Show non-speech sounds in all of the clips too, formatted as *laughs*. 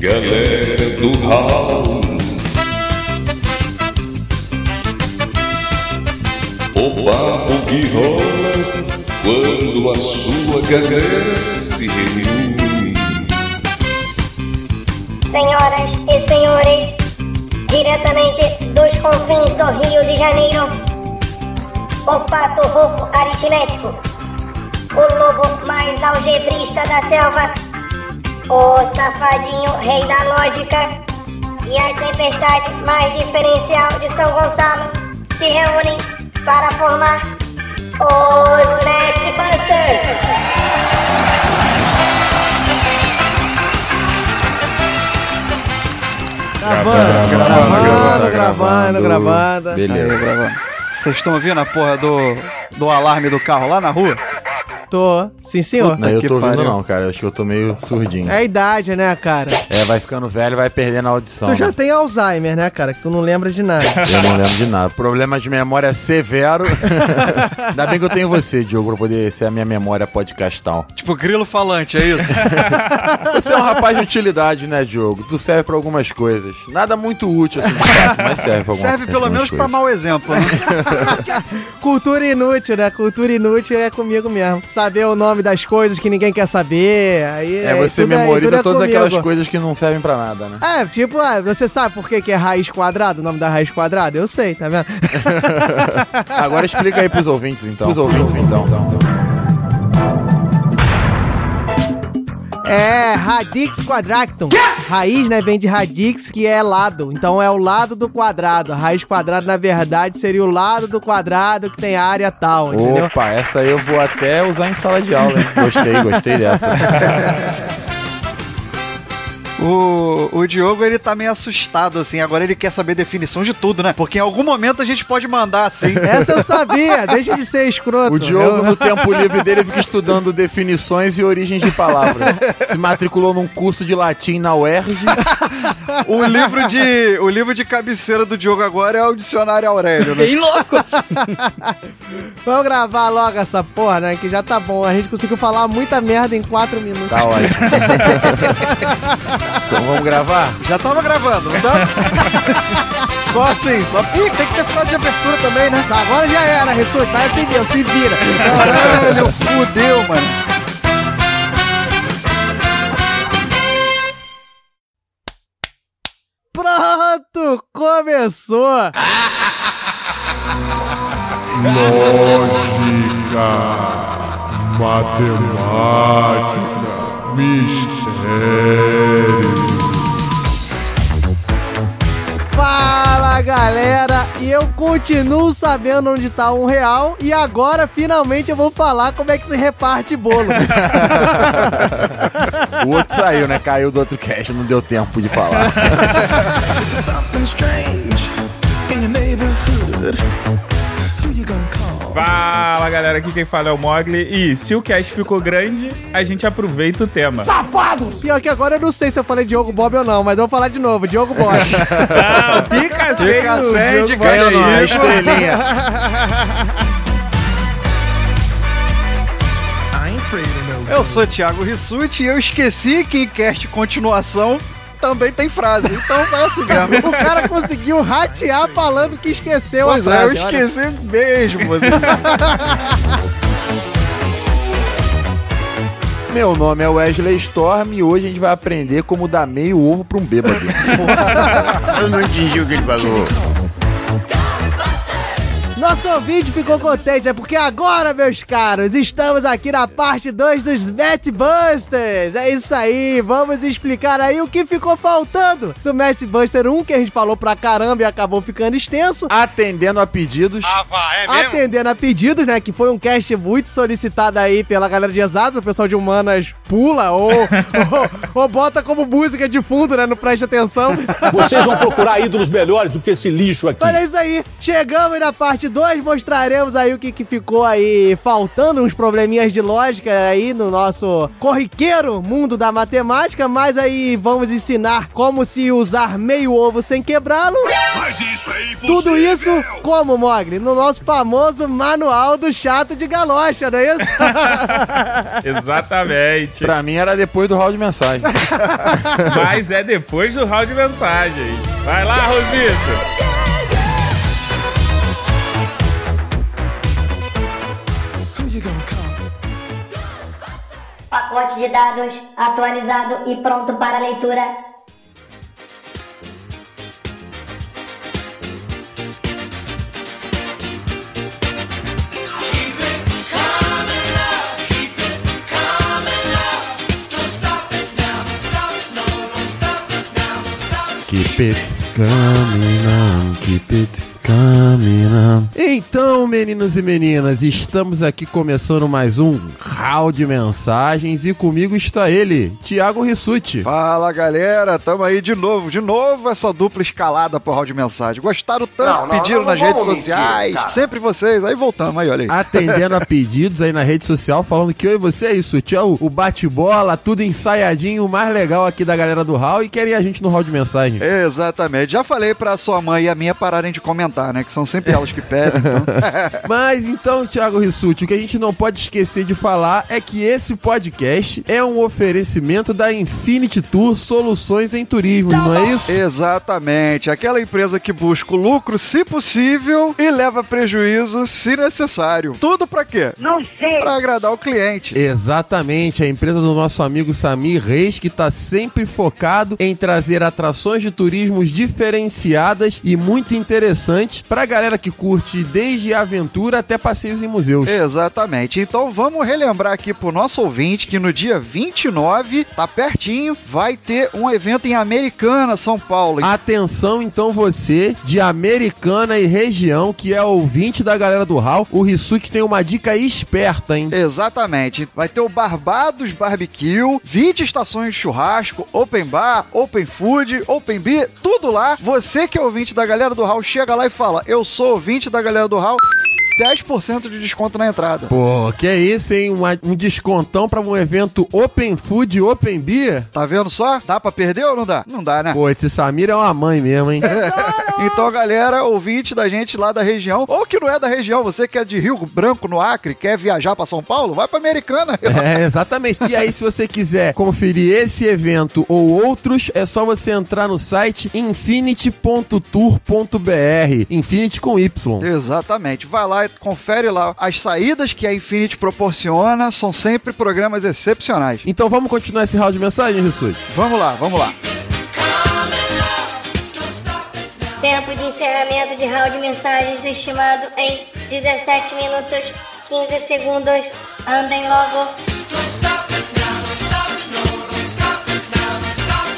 Galera do Raul. O papo que rola quando a sua galera se reúne. Senhoras e senhores, diretamente dos confins do Rio de Janeiro, o pato rouco aritmético, o lobo mais algebrista da selva, o safadinho rei da lógica e a tempestade mais diferencial de São Gonçalo se reúnem para formar os Netbusters. Gravando, gravando, gravando, gravando. Beleza. Gravando. Vocês estão ouvindo a porra do, do alarme do carro lá na rua? Tô. Sim, senhor. Não, eu tô ouvindo pariu. não, cara. Eu acho que eu tô meio surdinho. É a idade, né, cara? É, vai ficando velho, vai perdendo a audição. Tu já né? tem Alzheimer, né, cara? Que tu não lembra de nada. *laughs* Eu não lembro de nada. Problema de memória severo. *laughs* Ainda bem que eu tenho você, Diogo, pra poder ser a minha memória podcastal. Tipo, grilo falante, é isso? *laughs* Você é um rapaz de utilidade, né, Diogo? Tu serve pra algumas coisas. Nada muito útil, assim, de fato, mas serve pra algumas Serve pelo algumas menos pra coisas. mau exemplo, né? Cultura inútil, né? Cultura inútil é comigo mesmo. Saber o nome das coisas que ninguém quer saber. Aí, É, você memoriza tudo é todas comigo. aquelas coisas que não servem pra nada, né? É, tipo, ah, você sabe por que, que é raiz quadrada, o nome da raiz quadrada? Eu sei, tá vendo? *laughs* Agora explica aí pros ouvintes, então. Pros ouvintes, então. É radix quadractum. Raiz, né, vem de radix, que é lado. Então é o lado do quadrado. A raiz quadrada, na verdade, seria o lado do quadrado que tem área tal, entendeu? Opa, essa eu vou até usar em sala de aula, hein? Gostei, gostei dessa. *laughs* O, o Diogo, ele tá meio assustado, assim. Agora ele quer saber definição de tudo, né? Porque em algum momento a gente pode mandar, assim. *laughs* Essa eu sabia, deixa de ser escroto. O Diogo, Eu- no tempo livre dele, fica estudando definições e origens de palavras. Se matriculou num curso de latim na UERJ. O livro de, o livro de cabeceira do Diogo agora é o Dicionário Aurélio, né? Bem louco. Vamos gravar logo essa porra, né? Que já tá bom. A gente conseguiu falar muita merda em quatro minutos. Tá ótimo. *laughs* Então vamos gravar? Já tava gravando, não tá? *laughs* só assim, só. Ih, tem que ter frase de abertura também, né? Tá, agora já era, Ressurge. Vai assim mesmo, se vira. Caralho, fudeu, mano. Pronto, começou. Fala galera, e eu continuo sabendo onde tá um real e agora finalmente eu vou falar como é que se reparte bolo. *laughs* O outro saiu, né? Caiu do outro cast, não deu tempo de falar. *laughs* Fala galera, aqui quem fala é o Mogli. E se o cast ficou grande, a gente aproveita o tema. Pior que agora eu não sei se eu falei Diogo Bob ou não, mas eu vou falar de novo, Diogo Bob. *laughs* Ah, fica sem Fica o sem de a estrelinha. Eu sou *laughs* Thiago Rissuti e eu esqueci que em cast continuação também tem frase. Então vai assim mesmo. o cara conseguiu ratear falando que esqueceu Pois a é, eu frase. olha. esqueci mesmo. *laughs* assim. Meu nome é Wesley Storm e hoje a gente vai aprender como dar meio ovo pra um bêbado. *laughs* Eu não entendi o que ele falou. Nosso ouvinte ficou contente, é porque agora, meus caros, estamos aqui na parte 2 dos Match Busters. É isso aí, vamos explicar aí o que ficou faltando do Match Buster 1, que a gente falou pra caramba e acabou ficando extenso. Atendendo a pedidos. Atendendo a pedidos, né? Que foi um cast muito solicitado aí pela galera de exatos. O pessoal de humanas pula ou, *laughs* ou, ou bota como música de fundo, né? Não preste atenção. Vocês vão procurar ídolos melhores do que esse lixo aqui. Olha isso aí, chegamos na parte 2 mostraremos aí o que, que ficou aí faltando, uns probleminhas de lógica aí no nosso corriqueiro mundo da matemática, mas aí vamos ensinar como se usar meio ovo sem quebrá-lo. Mas isso é impossível! Tudo isso como, Mogli? No nosso famoso manual do chato de galocha, não é isso? *laughs* Exatamente. Pra mim era depois do round de mensagem. *laughs* Mas é depois do round de mensagem. Vai lá, Rosito. Pacote de dados atualizado e pronto para leitura. Keep it coming on, keep it Então, meninos e meninas, estamos aqui começando mais um round de mensagens e comigo está ele, Thiago Rissuti. Fala galera, tamo aí de novo, de novo essa dupla escalada pro round de mensagem. Gostaram tanto, pediram nas redes sociais, sempre vocês, aí voltamos aí, olha aí. Atendendo a *laughs* pedidos aí na rede social, falando que eu e você é isso, é o, o bate-bola, tudo ensaiadinho, o mais legal aqui da galera do Hall e querem a gente no round de mensagem. Exatamente, já falei pra sua mãe e a minha pararem de comentar, né, que são sempre elas que pedem. então. *laughs* Mas então, Thiago Rissuti, o que a gente não pode esquecer de falar é que esse podcast é um oferecimento da Infinity Tour Soluções em Turismo, não é isso? Exatamente, aquela empresa que busca o lucro, se possível, e leva prejuízo, se necessário. Tudo pra quê? Não sei. Pra agradar o cliente. Exatamente, a empresa do nosso amigo Samir Reis, que está sempre focado em trazer atrações de turismos diferenciadas e muito interessantes pra galera que curte desde aventura até passeios em museus. Exatamente. Então vamos relembrar aqui pro nosso ouvinte que no dia 29, tá pertinho, vai ter um evento em Americana, São Paulo. Atenção então você de Americana e região que é ouvinte da galera do Hall, o Rissuti tem uma dica esperta, hein? Exatamente. Vai ter o Barbados Barbecue, 20 estações de churrasco, open bar, open food, open beer, tudo lá. Você que é ouvinte da galera do Hall, chega lá e fala: "Eu sou ouvinte da galera do Hall". 10% de desconto na entrada. Pô, que é isso, hein? Uma- um descontão pra um evento Open Food Open Beer? Tá vendo só? Dá pra perder ou não dá? Não dá, né? Pô, esse Samir é uma mãe mesmo, hein? *laughs* Então, galera, ouvinte da gente lá da região, ou que não é da região, você que é de Rio Branco, no Acre, quer viajar pra São Paulo, vai pra Americana. *laughs* É, exatamente. E aí, se você quiser conferir esse evento ou outros, é só você entrar no site infinity.tour.br. Infinity com Y. Exatamente. Vai lá e confere lá. As saídas que a Infinity proporciona são sempre programas excepcionais. Então vamos continuar esse round de mensagem, Rissuti? Vamos lá, vamos lá. Tempo de encerramento de round de mensagens estimado em 17 minutos 15 segundos. Andem logo.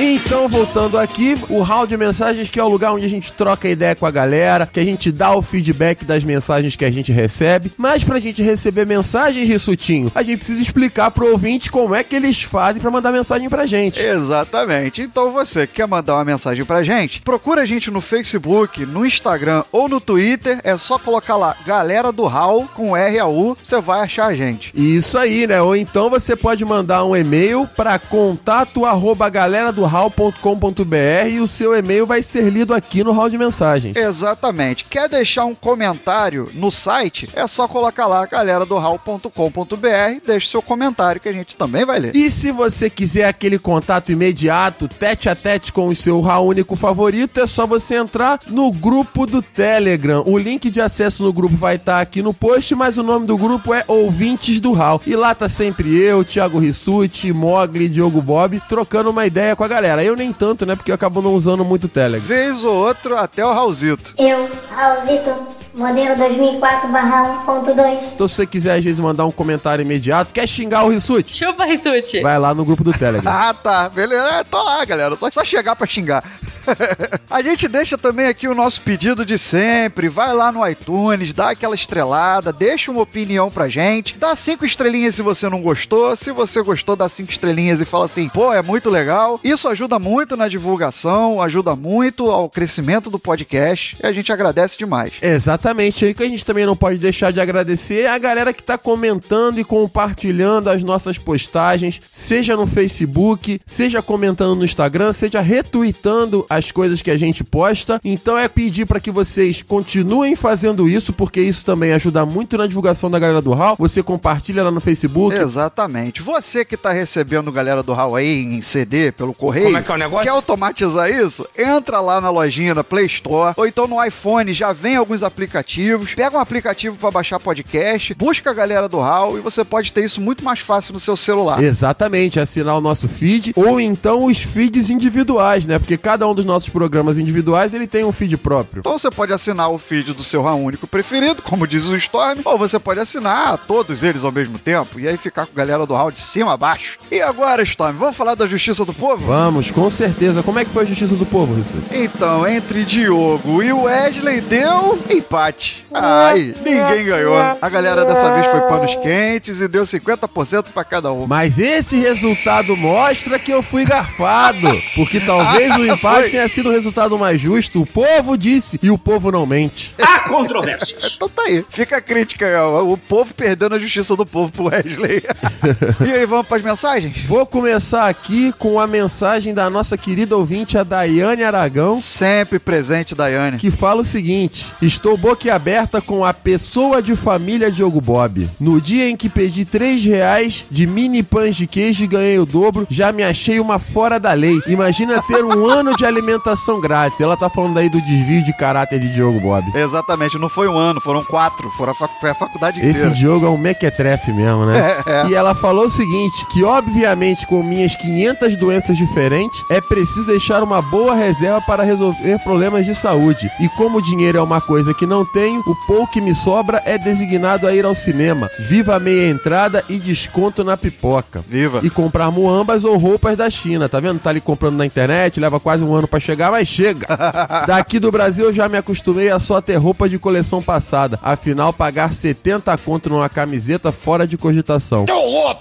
Então, voltando aqui, o round de mensagens que é o lugar onde a gente troca ideia com a galera, que a gente dá o feedback das mensagens que a gente recebe. Mas pra gente receber mensagens, Rissutinho, a gente precisa explicar pro ouvinte como é que eles fazem pra mandar mensagem pra gente. Exatamente. Então você que quer mandar uma mensagem pra gente, procura a gente no Facebook, no Instagram ou no Twitter. É só colocar lá Galera do Hall com R A U, você vai achar a gente. Isso aí, né? Ou então você pode mandar um e-mail para contato arroba galera do hall.com.br e o seu e-mail vai ser lido aqui no hall de mensagem. Exatamente. Quer deixar um comentário no site? É só colocar lá galera do hall.com.br, deixa seu comentário que a gente também vai ler. E se você quiser aquele contato imediato, tete a tete com o seu hall único favorito, é só você entrar no grupo do Telegram. O link de acesso no grupo vai estar aqui no post, mas o nome do grupo é Ouvintes do Hall. E lá tá sempre eu, Thiago Rissuti, Mogli, Diogo Bob, trocando uma ideia com a galera. Eu nem tanto, né? Porque eu acabo não usando muito o Telegram. Vez ou outro, até o Raulzito. Eu, Raulzito, modelo 2004-1.2. Então se você quiser às vezes mandar um comentário imediato, quer xingar o Rissuti? Chupa, Rissuti. Vai lá no grupo do Telegram. Ah, tá. Beleza. É, tô lá, galera. Só, só chegar pra xingar. *laughs* A gente deixa também aqui o nosso pedido de sempre. Vai lá no iTunes, dá aquela estrelada, deixa uma opinião pra gente. Dá cinco estrelinhas se você não gostou. Se você gostou, dá cinco estrelinhas e fala assim: pô, é muito legal. Isso ajuda muito na divulgação, ajuda muito ao crescimento do podcast. E a gente agradece demais. Exatamente, aí que a gente também não pode deixar de agradecer é a galera que tá comentando e compartilhando as nossas postagens, seja no Facebook, seja comentando no Instagram, seja retweetando as coisas que a gente posta. Então é pedir para que vocês continuem fazendo isso, porque isso também ajuda muito na divulgação da galera do HAL. Você compartilha lá no Facebook. Exatamente. Você que tá recebendo galera do Hall aí em CD pelo correio, Como é que é o negócio? quer automatizar isso? Entra lá na lojinha da Play Store, ou então no iPhone já vem alguns aplicativos. Pega um aplicativo para baixar podcast, busca a galera do Hall e você pode ter isso muito mais fácil no seu celular. Exatamente, assinar o nosso feed ou então os feeds individuais, né? Porque cada um dos nossos programas individuais ele tem um feed próprio. Então você pode assinar o feed do seu único preferido, como diz o Storm, ou você pode assinar todos eles ao mesmo tempo e aí ficar com a galera do Hall de cima a baixo. E agora, Storm, vamos falar da Justiça do Povo? Vamos, com certeza. Como é que foi a justiça do povo, isso? Então, entre Diogo e Wesley deu empate. Ai, ninguém ganhou. A galera dessa vez foi panos quentes e deu 50% pra cada um. Mas esse resultado mostra que eu fui garfado. Porque talvez o *laughs* empate. Tenha sido o resultado mais justo. O povo disse e o povo não mente. *laughs* Então tá aí. Fica a crítica, ó, o povo perdendo a justiça do povo pro Wesley. *laughs* e aí, vamos pras mensagens? Vou começar aqui com a mensagem da nossa querida ouvinte, a Daiane Aragão. Sempre presente, Daiane. que fala o seguinte: Estou boquiaberta com a pessoa de família Diogo Bob. No dia em que pedi 3 reais de mini pães de queijo e ganhei o dobro, já me achei uma fora da lei. Imagina ter um ano de alimentação grátis. Ela tá falando aí do desvio de caráter de Diogo Bob. Exatamente, não foi um ano, foram quatro. Foram a fac- foi a faculdade Esse inteira. Diogo é um mequetrefe mesmo, né? *laughs* É, é. E ela falou o seguinte, que obviamente com minhas 500 doenças diferentes, é preciso deixar uma boa reserva para resolver problemas de saúde. E como o dinheiro é uma coisa que não tenho, o pouco que me sobra é designado a ir ao cinema. Viva a meia entrada e desconto na pipoca. Viva. E comprar muambas ou roupas da China, tá vendo? Tá ali comprando na internet, leva quase um ano pra chegar, mas chega. *laughs* Daqui do Brasil eu já me acostumei a só ter roupa de coleção passada. Afinal, pagar 70 conto numa camiseta fora de cogitação.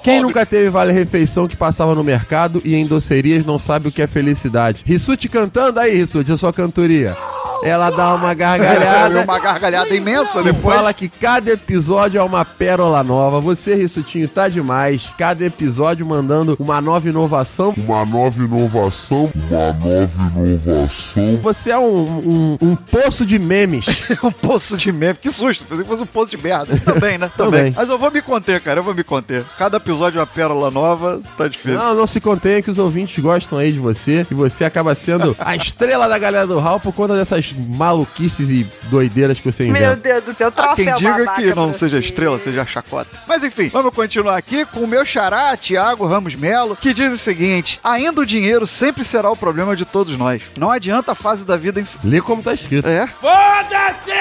Quem nunca teve vale-refeição que passava no mercado e em docerias não sabe o que é felicidade? Rissuti cantando aí, Rissuti, a sua cantoria. Ela dá uma gargalhada. uma gargalhada imensa E depois. fala que cada episódio é uma pérola nova. Você, Rissutinho, tá demais. Cada episódio mandando uma nova inovação. Uma nova inovação. Uma nova inovação. Você é um, um, um poço de memes. *laughs* um poço de meme. Que susto, pensei que fosse um poço de merda. *laughs* Também, né? Também. Também. Mas eu vou me conter, cara, eu vou me conter. Cada episódio é uma pérola nova, tá difícil. Não, não se contenha que os ouvintes gostam aí de você. E você acaba sendo *laughs* a estrela da galera do Hall por conta dessas maluquices e doideiras que você Meu inventa. Deus do céu, Há troféu quem diga babaca que não seja você. estrela, seja chacota. Mas enfim, vamos continuar aqui com o meu xará, Tiago Ramos Melo, que diz o seguinte: ainda o dinheiro sempre será o problema de todos nós. Não adianta a fase da vida. Inf... Lê como tá escrito. É? Foda-se!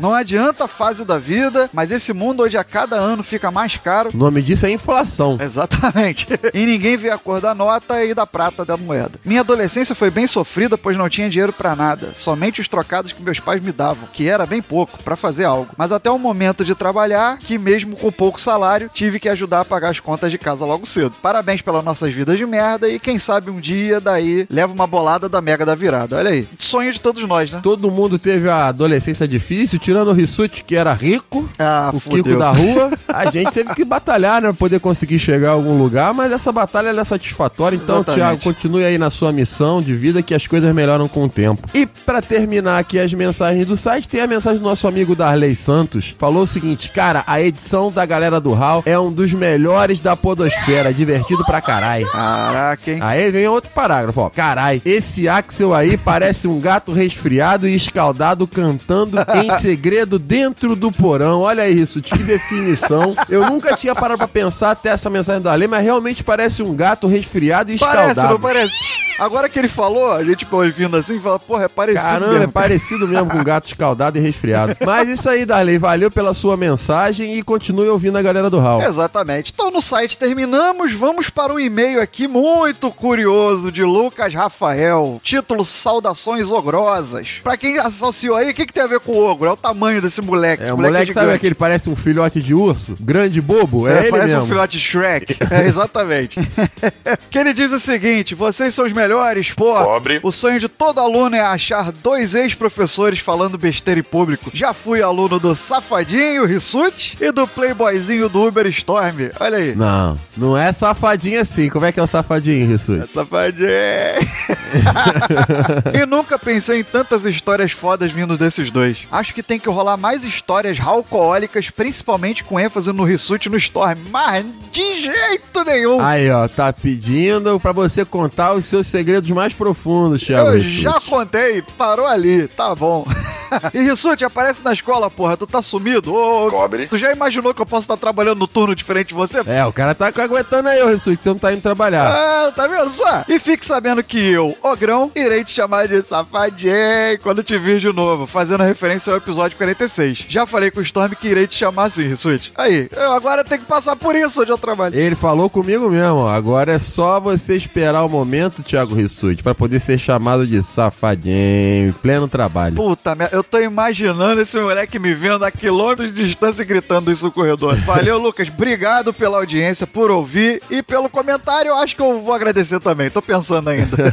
Não adianta a fase da vida, mas esse mundo onde a cada ano fica mais caro. O nome disso é inflação. Exatamente. *laughs* e ninguém vê a cor da nota e da prata da moeda. Minha adolescência foi bem sofrida, pois não tinha dinheiro pra nada. Somente os trocados que meus pais me davam, que era bem pouco, pra fazer algo. Mas até o momento de trabalhar, que mesmo com pouco salário, tive que ajudar a pagar as contas de casa logo cedo. Parabéns pelas nossas vidas de merda e quem sabe um dia daí leva uma bolada da mega da virada. Olha aí. Sonho de todos nós, né? Todo mundo teve a adolescência difícil, tirando o Rissuti, que era rico, Ah, o fudeu. Kiko da *laughs* rua. A gente teve que batalhar, né, pra poder conseguir chegar a algum lugar, mas essa batalha é satisfatória. Então, Exatamente. Thiago, continue aí na sua missão de vida que as coisas melhoram com o tempo. E pra terminar aqui as mensagens do site, tem a mensagem do nosso amigo Darley Santos. Falou o seguinte: Cara, a edição da galera do HAL é um dos melhores da Podosfera, divertido pra caralho. Caraca, hein? Aí vem outro parágrafo, ó. Carai, esse Axel aí parece um gato resfriado e escaldado cantando em *laughs* segredo dentro do porão. Olha isso, que definição. Eu nunca tinha parado pra pensar até essa mensagem do Ale, mas realmente parece um gato resfriado e Parece, escaldado. não parece? Agora que ele falou, a gente ouvindo assim, fala, porra, é parecido Caramba, é mesmo. parecido mesmo com gato escaldado e resfriado. Mas isso aí, Darley, valeu pela sua mensagem e continue ouvindo a galera do Hall. Exatamente. Então no site terminamos, vamos para um e-mail aqui muito curioso de Lucas Rafael. Título Saudações Ogrosas. Pra quem associou aí, o que, que tem a ver com o ogro? É o tamanho desse moleque. É, o moleque, sabe gigante. aquele parece um filhote de urso? Grande bobo? É, É, ele parece mesmo. um filhote de Shrek. É, exatamente. *laughs* que ele diz o seguinte: vocês são os melhores, pô. Pobre. O sonho de todo aluno é achar dois ex-professores falando besteira em público. Já fui aluno do Safadinho Rissuti e do Playboyzinho do Uber Storm. Olha aí. Não, não é safadinho assim. Como é que é o safadinho, Rissuti? Safadinho. *laughs* e nunca pensei em tantas histórias fodas vindo desses dois. Acho que tem que rolar mais histórias alcoólicas, principalmente com ênfase no Rissuti e no Storm. Mas de jeito nenhum. Aí, ó, tá pedindo pra você contar os seus segredos mais profundos, Thiago Eu Rissuti. já contei, parou ali, tá bom. *laughs* e Rissuti, aparece na escola, porra, tu tá sumido? Ô, Cobre. Tu já imaginou que eu posso estar trabalhando no turno diferente de você? É, o cara tá aguentando aí, ô Rissuti, que você não tá indo trabalhar. Ah, tá vendo só? E fique sabendo que eu, Ogrão, irei te chamar de safadinho quando te vir de novo, fazendo referência ao episódio 46. Já falei com o Storm que irei te chamar assim, Rissuti. Aí, eu agora tenho que passar por isso onde eu trabalho. Ele falou comigo mesmo, ó. Agora é só você esperar o momento, Thiago Rissuti, pra poder ser chamado de safadinho, em pleno trabalho. Puta merda, eu tô imaginando esse moleque me vendo a quilômetros de distância gritando isso no corredor. *laughs* Valeu, Lucas. Obrigado pela audiência, por ouvir e pelo comentário. Eu acho que eu vou agradecer também. Tô pensando ainda. *laughs*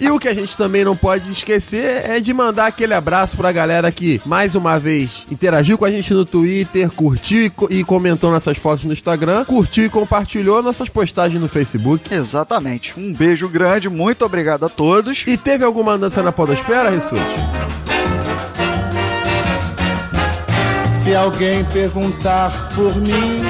E o que a gente também não pode esquecer é de mandar aquele abraço pra galera que, mais uma vez, interagiu com a gente no Twitter, curtiu e, co- e comentou nossas fotos no Instagram, curtiu e compartilhou nossas postagens no Facebook. Exatamente. Um beijo grande, muito obrigado a todos. E teve alguma andança na podosfera, Rissuti? Se alguém perguntar por mim,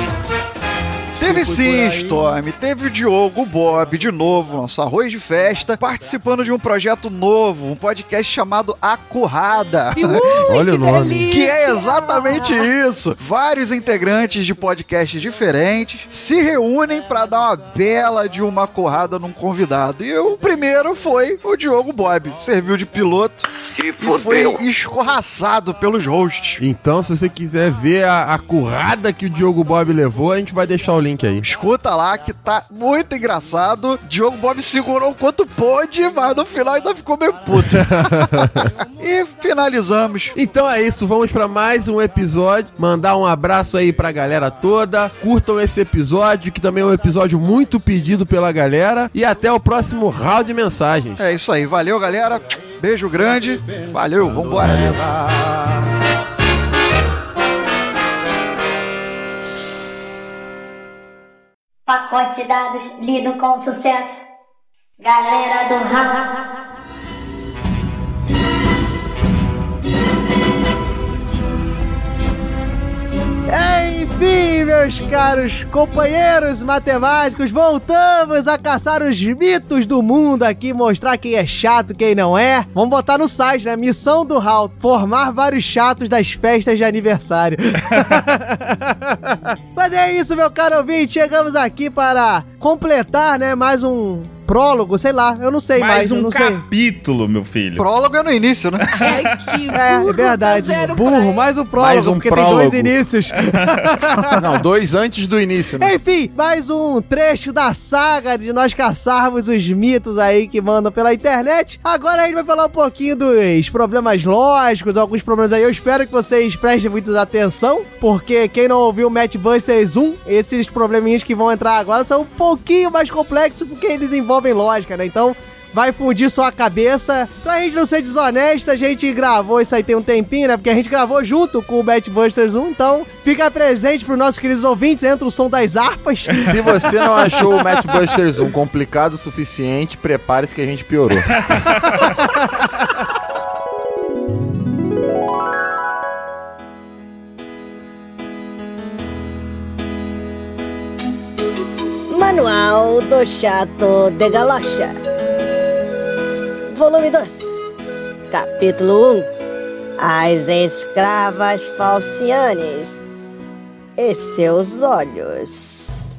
Teve sim. Storm. Teve o Diogo Bob, de novo, nosso arroz de festa, participando de um projeto novo, um podcast chamado Acurrada. *laughs* Olha o nome. Que é exatamente isso. Vários integrantes de podcasts diferentes se reúnem pra dar uma bela de uma corrada num convidado. E o primeiro foi o Diogo Bob. Serviu de piloto Se e foi escorraçado pelos hosts. Então, se você quiser ver a, a currada que o Diogo Bob levou, a gente vai deixar o link aí. Escuta lá que tá muito engraçado. Diogo Bob segurou o quanto pôde, mas no final ainda ficou meio puto. *laughs* e finalizamos. Então é isso, vamos pra mais um episódio. Mandar um abraço aí pra galera toda. Curtam esse episódio, que também é um episódio muito pedido pela galera. E até o próximo round de mensagens. É isso aí. Valeu, galera. Beijo grande. Valeu, vambora. Pacote de dados lido com sucesso. Galera do RAM. Enfim, meus caros companheiros matemáticos, voltamos a caçar os mitos do mundo aqui, mostrar quem é chato, quem não é. Vamos botar no site, né? Missão do HAL, formar vários chatos das festas de aniversário. *laughs* Mas é isso, meu caro ouvinte, chegamos aqui para completar, né, mais um prólogo, sei lá, eu não sei mais, Mais eu um não sei. capítulo, meu filho. Prólogo é no início, né? *laughs* É, é verdade. Burro, mais um prólogo, Mais um porque prólogo. tem dois inícios. *laughs* Não, dois antes do início, né? Enfim, mais um trecho da saga de nós caçarmos os mitos aí que mandam pela internet. Agora a gente vai falar um pouquinho dos problemas lógicos, alguns problemas aí. Eu espero que vocês prestem muita atenção, porque quem não ouviu o Match Busters 1, esses probleminhas que vão entrar agora são um pouquinho mais complexos, porque eles envolvem lógica, né? Então, vai fundir sua cabeça. Pra gente não ser desonesto, a gente gravou isso aí tem um tempinho, né? Porque a gente gravou junto com o Batbusters 1, então fica presente pros nossos queridos ouvintes, entra o som das harpas. *laughs* Se você não achou o Matchbusters 1 complicado o suficiente, prepare-se que a gente piorou. *laughs* Manual do Chato de Galocha. Volume 2. Capítulo 1. As escravas falcianes e seus olhos.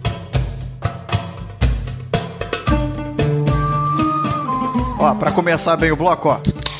Ó, pra começar bem o bloco, ó.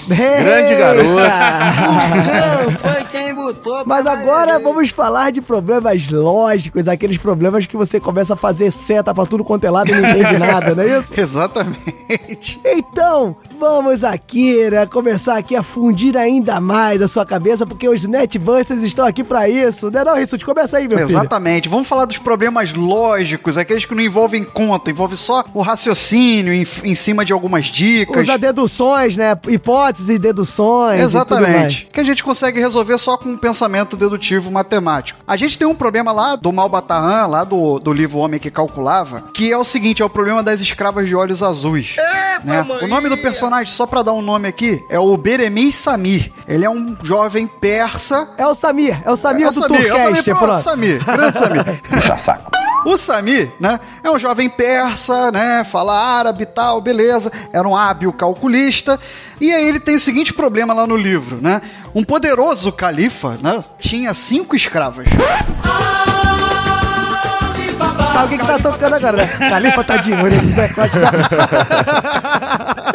Grande garoto. Não, foi botou. Mas agora vamos falar de problemas lógicos, aqueles problemas que você começa a fazer seta pra tudo quanto é lado e não entende *laughs* nada, não é isso? Exatamente. Então, vamos aqui, né, começar aqui a fundir ainda mais a sua cabeça, porque os Netbusters estão aqui pra isso, né não, Rissuti? Começa aí, meu filho. Exatamente. Vamos falar dos problemas lógicos, aqueles que não envolvem conta, envolve só o raciocínio em, em cima de algumas dicas. Usar deduções, né, hipóteses e deduções e. Exatamente. Que a gente consegue resolver só com pensamento dedutivo matemático. A gente tem um problema lá do Malbataan, lá do, do livro Homem que Calculava, que é o seguinte, é o problema das escravas de olhos azuis. né? O nome do personagem, só pra dar um nome aqui, é o Beremiz Samir. Ele é um jovem persa. É o Samir, é o Samir é o do Samir, é o Samir, pronto, pronto. Samir, grande Samir. *laughs* Puxa saco. O Samir, né, é um jovem persa, né, fala árabe e tal, beleza, era um hábil calculista, e aí ele tem o seguinte problema lá no livro, né, um poderoso califa, né, tinha cinco escravas. Sabe o que, que tá tocando agora, né? Califa tadinho, olha no decote da...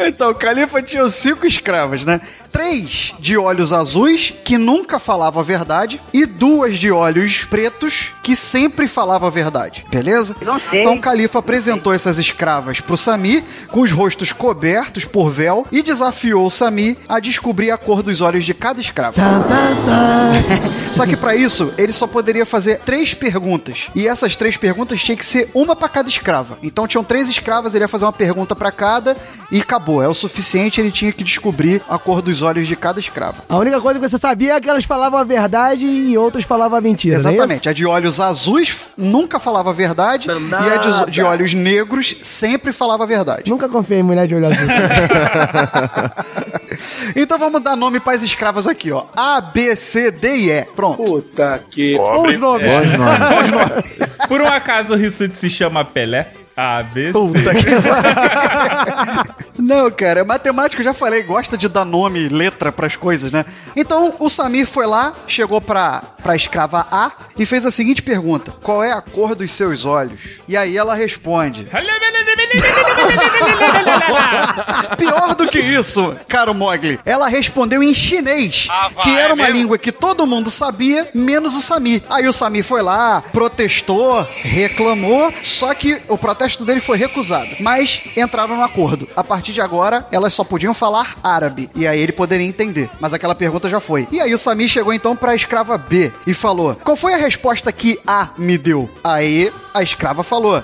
Então, o califa tinha cinco escravas, né? Três de olhos azuis, que nunca falava a verdade, e duas de olhos pretos, que sempre falava a verdade, beleza? Não sei. Então, o califa apresentou essas escravas pro Sami, com os rostos cobertos por véu, e desafiou o Sami a descobrir a cor dos olhos de cada escravo. *laughs* Só que pra isso, ele só poderia fazer três perguntas. E essas três perguntas tinha que ser uma pra cada escrava. Então tinham três escravas, ele ia fazer uma pergunta pra cada e acabou. É o suficiente, ele tinha que descobrir a cor dos olhos de cada escrava. A única coisa que você sabia é que elas falavam a verdade e outras falavam a mentira, é Exatamente. A de olhos azuis nunca falava a verdade e a de, de olhos negros sempre falava a verdade. Nunca confiei em mulher de olho azul. *laughs* Então vamos dar nome para as escravas aqui, ó. A, B, C, D e E. Pronto. Puta que. Bons nomes. *laughs* Bons nomes. Por um acaso o Rissuti se chama Pelé? A, B, C. Puta que *laughs* Não, cara, matemático, já falei, gosta de dar nome, letra pras coisas, né? Então, o Samir foi lá, chegou pra, pra escrava A e fez a seguinte pergunta: Qual é a cor dos seus olhos? E aí ela responde: *laughs* Pior do que isso, caro Mogli, ela respondeu em chinês, que era uma língua que todo mundo sabia, menos o Samir. Aí o Samir foi lá, protestou, reclamou, só que o protesto dele foi recusado. Mas entraram no acordo. A partir de agora, elas só podiam falar árabe, e aí ele poderia entender. Mas aquela pergunta já foi. E aí o Samir chegou então pra escrava B e falou: Qual foi a resposta que A me deu? Aí a escrava falou: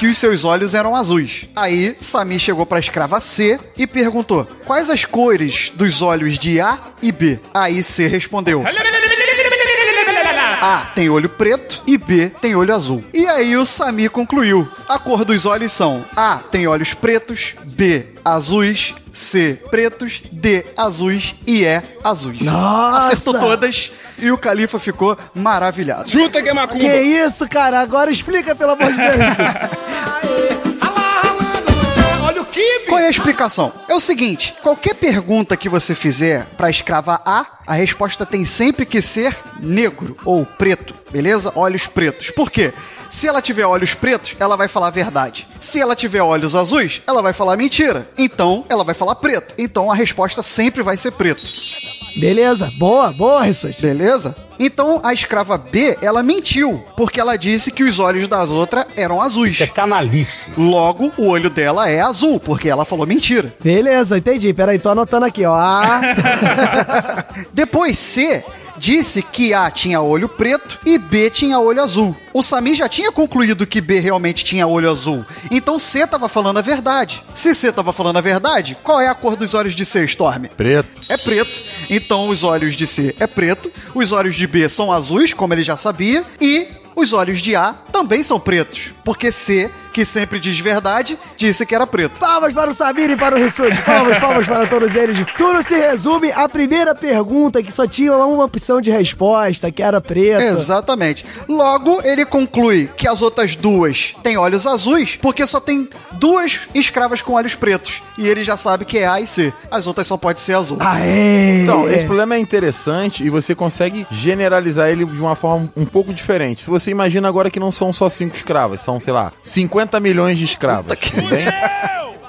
que os seus olhos eram azuis. Aí, Sami chegou pra escrava C e perguntou: Quais as cores dos olhos de A e B? Aí C respondeu: A tem olho preto e B tem olho azul. E aí o Sami concluiu: A cor dos olhos são A tem olhos pretos, B azuis, C pretos, D azuis e E azuis. Nossa! Acertou todas e o califa ficou maravilhado. que isso, cara? Agora explica, pelo amor de Deus. *laughs* Qual é a explicação? É o seguinte: qualquer pergunta que você fizer pra escrava A, a resposta tem sempre que ser negro ou preto, beleza? Olhos pretos. Por quê? Se ela tiver olhos pretos, ela vai falar a verdade. Se ela tiver olhos azuis, ela vai falar mentira. Então, ela vai falar preto. Então, a resposta sempre vai ser preto. Beleza, boa, boa, Rissuti. Beleza? Então a escrava B, ela mentiu, porque ela disse que os olhos das outras eram azuis. é canalice. Logo, o olho dela é azul, porque ela falou mentira. Beleza, entendi. Peraí, tô anotando aqui, ó. Ah, *laughs* Depois C disse que A tinha olho preto e B tinha olho azul. O Sami já tinha concluído que B realmente tinha olho azul. Então C tava falando a verdade. Se C tava falando a verdade, qual é a cor dos olhos de C, Storm? Preto. É preto. Então os olhos de C é preto, os olhos de B são azuis, como ele já sabia, e os olhos de A também são pretos, porque C, que sempre diz verdade, disse que era preto. palmas para o Samir e para o Rissuti. Palmas, palmas para todos eles. Tudo se resume à primeira pergunta, que só tinha uma opção de resposta, que era preta. Exatamente. Logo, ele conclui que as outras duas têm olhos azuis, porque só tem duas escravas com olhos pretos. E ele já sabe que é A e C. As outras só pode ser azul. Aê! Então, esse problema é interessante e você consegue generalizar ele de uma forma um pouco diferente. Se você imagina agora que não são só cinco escravas, são, sei lá, 50 milhões de escravas.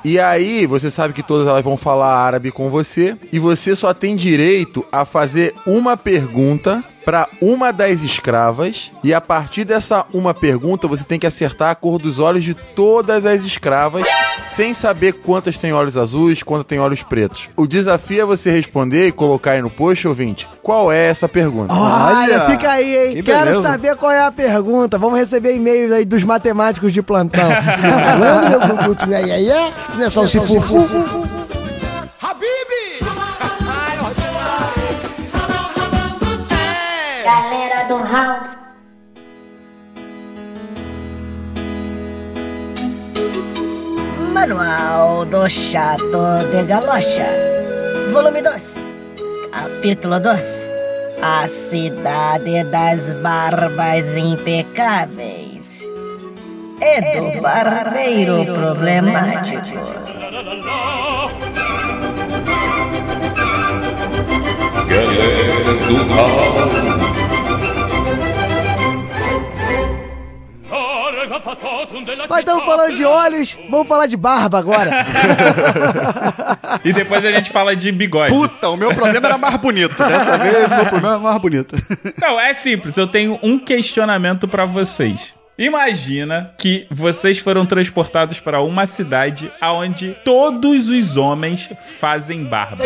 E aí, você sabe que todas elas vão falar árabe com você e você só tem direito a fazer uma pergunta para uma das escravas e a partir dessa uma pergunta você tem que acertar a cor dos olhos de todas as escravas sem saber quantas têm olhos azuis, quantas têm olhos pretos. O desafio é você responder e colocar aí no post, ouvinte, qual é essa pergunta. Olha, fica aí, hein? que Quero beleza. saber qual é a pergunta. Vamos receber e-mails aí dos matemáticos de plantão. *laughs* Falando, meu Guguto, e aí, aí, é? Não é só o Cifufu. Galera do Hall. Manual do Chato de Galocha. Volume 2. Capítulo 2. A Cidade das Barbas Impecáveis. É do barbeiro problemático. Galera do Raul. Mas estamos falando de olhos, vamos falar de barba agora. *laughs* E depois a gente fala de bigode. Puta, o meu problema era mais bonito. Dessa vez, o meu problema era mais bonito. Não, é simples. Eu tenho um questionamento pra vocês. Imagina que vocês foram transportados para uma cidade onde todos os homens fazem barba.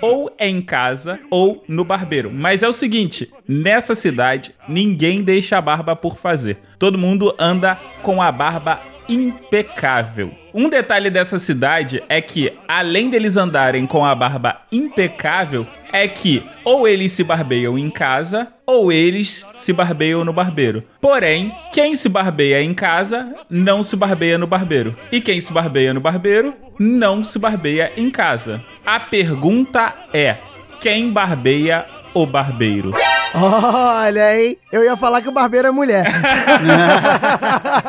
Ou em casa ou no barbeiro. Mas é o seguinte, nessa cidade ninguém deixa a barba por fazer. Todo mundo anda com a barba impecável. Um detalhe dessa cidade é que, além deles andarem com a barba impecável, é que ou eles se barbeiam em casa ou eles se barbeiam no barbeiro. Porém, quem se barbeia em casa não se barbeia no barbeiro. E quem se barbeia no barbeiro não se barbeia em casa. A pergunta é: quem barbeia o barbeiro? Olha, hein? Eu ia falar que o barbeiro é mulher. *laughs*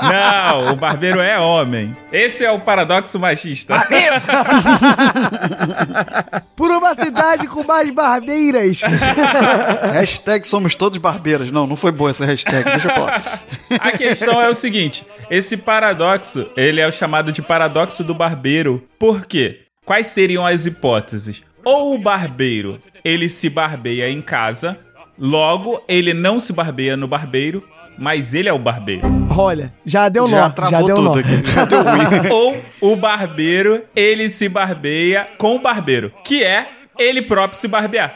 Não, o barbeiro é homem. Esse é o paradoxo machista. *laughs* Por uma cidade com mais barbeiras. *laughs* hashtag somos todos barbeiras. Não, não foi boa essa hashtag. Deixa eu falar. A questão é o seguinte: esse paradoxo, ele é o chamado de paradoxo do barbeiro. Por quê? Quais seriam as hipóteses? Ou o barbeiro, ele se barbeia em casa, logo ele não se barbeia no barbeiro, mas ele é o barbeiro. Olha, já deu Já nó. travou Já deu tudo nó. aqui. Já *laughs* deu ruim. Ou o barbeiro, ele se barbeia com o barbeiro, que é ele próprio se barbear.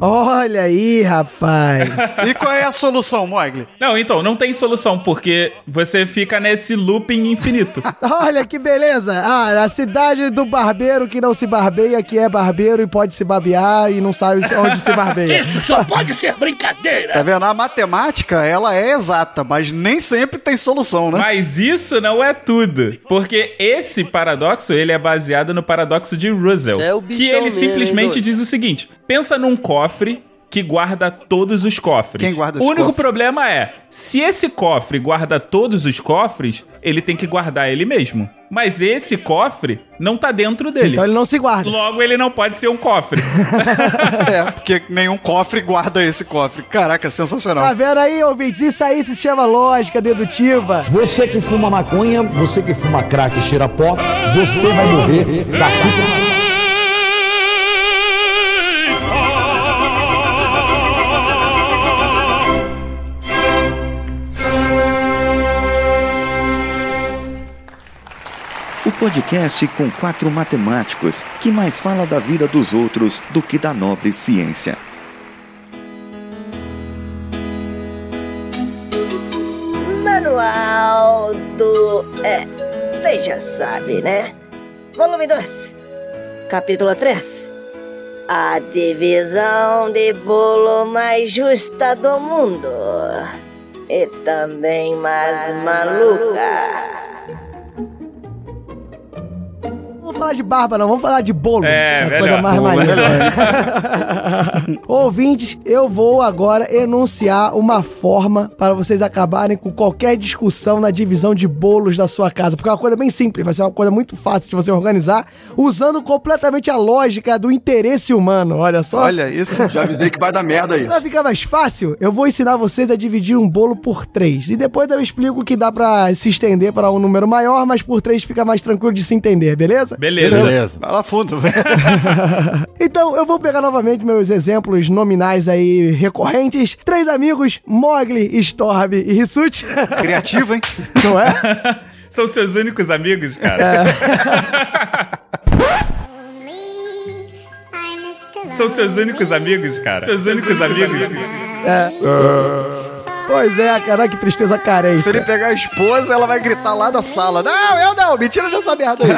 Olha aí, rapaz. *laughs* E qual é a solução, Mogli? Não, então, não tem solução, porque você fica nesse looping infinito. *laughs* Olha que beleza. Ah, a cidade do barbeiro que não se barbeia, que é barbeiro e pode se barbear e não sabe onde se barbeia. *laughs* Tá vendo? A matemática, ela é exata, mas nem sempre tem solução, né? Mas isso não é tudo, porque esse paradoxo, ele é baseado no paradoxo de Russell, é o que ele mesmo, simplesmente diz o seguinte: pensa num cofre que guarda todos os cofres. Quem guarda O único cofre? problema é, se esse cofre guarda todos os cofres, ele tem que guardar ele mesmo. Mas esse cofre não tá dentro dele. Então ele não se guarda. Logo, ele não pode ser um cofre. *laughs* É, porque nenhum cofre guarda esse cofre. Caraca, sensacional. Tá vendo aí, ouvintes? Isso aí se chama lógica dedutiva. Você que fuma maconha, você que fuma crack e cheira pó, você vai morrer daqui pra podcast com quatro matemáticos que mais fala da vida dos outros do que da nobre ciência. Manual do. É. Você já sabe, né? Volume 2. Capítulo 3. A divisão de bolo mais justa do mundo. E também mais maluca. Não falar de barba, não. Vamos falar de bolo. É, Que a coisa mais maneira. *laughs* Ouvintes, eu vou agora enunciar uma forma para vocês acabarem com qualquer discussão na divisão de bolos da sua casa, porque é uma coisa bem simples, vai ser uma coisa muito fácil de você organizar, usando completamente a lógica do interesse humano, olha só. Olha, isso. *laughs* Já avisei que vai dar merda isso. Pra ficar mais fácil, eu vou ensinar vocês a dividir um bolo por três. E depois eu explico que dá pra se estender para um número maior, mas por três fica mais tranquilo de se entender, beleza? Beleza. Beleza. Vai lá fundo. *laughs* *laughs* Então, eu vou pegar novamente meus exemplos nominais aí recorrentes. Três amigos, Mogli, Storm e Rissuti. Criativo, hein? *laughs* Não é? *laughs* São seus únicos amigos, cara? *laughs* São seus únicos amigos, cara? Seus únicos amigos? É. Pois é, cara, que tristeza Se carência. ele pegar a esposa, ela vai gritar lá da sala. Não, eu não, me tira dessa merda aí.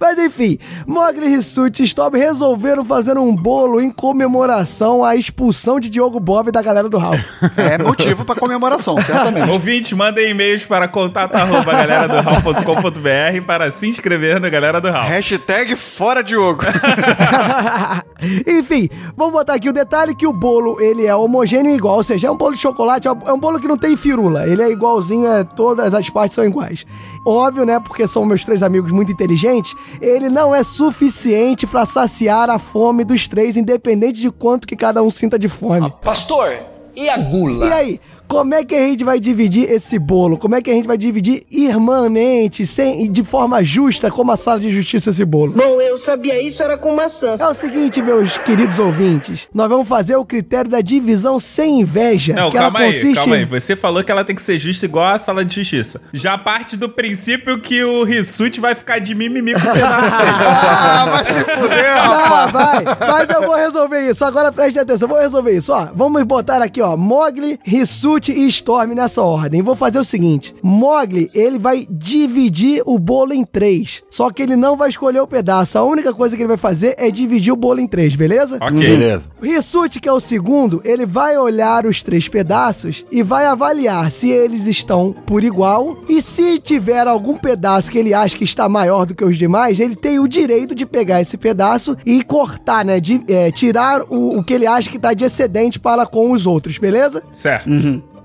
Mas enfim, Mogli, Rissuti e Storm resolveram fazer um bolo em comemoração à expulsão de Diogo Bob da galera do Hall. *laughs* É motivo pra comemoração, certamente. Ouvintes, mandem e-mails para contato arroba galera do Hall.com.br para se inscrever no Galera do Hall. Hashtag fora Diogo. *laughs* Enfim, vamos botar aqui o detalhe que o bolo, ele é homogêneo e igual, ou seja, é um bolo de chocolate, é um bolo que não tem firula, ele é igualzinho, é, todas as partes são iguais. Óbvio, né, porque são meus três amigos muito inteligentes, ele não é suficiente pra saciar a fome dos três, independente de quanto que cada um sinta de fome. Pastor, e a gula? E aí, como é que a gente vai dividir esse bolo? Como é que a gente vai dividir irmãmente, sem, de forma justa, como a sala de justiça esse bolo? Bom, eu sabia isso, era com maçãs. É o seguinte, meus queridos ouvintes, nós vamos fazer o critério da divisão sem inveja. Não, que calma ela aí, consiste calma aí. em- Você falou que ela tem que ser justa igual a sala de justiça. Já parte do princípio que o Rissuti vai ficar de mimimi com o pedaço *laughs* dele. ah, vai se fuder, Ah, rapaz. vai, mas eu vou resolver isso. Agora preste atenção, eu vou resolver isso, ó. Vamos botar aqui, ó, Mogli, Rissuti e Storm nessa ordem. Vou fazer o seguinte: Mogli, ele vai dividir o bolo em três. Só que ele não vai escolher o pedaço. A única coisa que ele vai fazer é dividir o bolo em três, beleza? Ok. Beleza. O Rissuti, que é o segundo, ele vai olhar os três pedaços e vai avaliar se eles estão por igual. E se tiver algum pedaço que ele acha que está maior do que os demais, ele tem o direito de pegar esse pedaço e cortar, né? De, é, tirar o, o que ele acha que está de excedente para com os outros, beleza? Certo.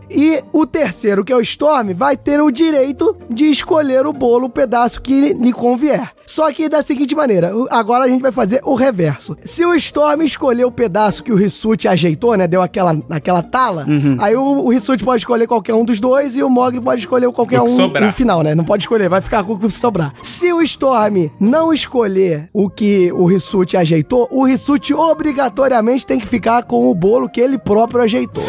E o terceiro, que é o Storm, vai ter o direito de escolher o bolo, o pedaço que lhe convier. Só que da seguinte maneira, agora a gente vai fazer o reverso. Se o Storm escolher o pedaço que o Rissuti ajeitou, né, deu aquela, aquela tala, aí o, o Rissuti pode escolher qualquer um dos dois e o Mogli pode escolher qualquer um sobrar. no final, né? Não pode escolher, vai ficar com o que sobrar. Se o Storm não escolher o que o Rissuti ajeitou, o Rissuti obrigatoriamente tem que ficar com o bolo que ele próprio ajeitou.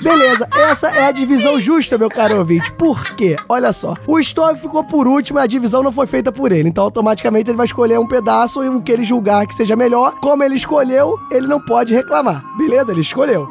Beleza, essa é a divisão justa, meu caro ouvinte. Por quê? Olha só. O Storm ficou por último e a divisão não foi feita por ele. Então, automaticamente, ele vai escolher um pedaço e o que ele julgar que seja melhor. Como ele escolheu, ele não pode reclamar. Beleza? Ele escolheu.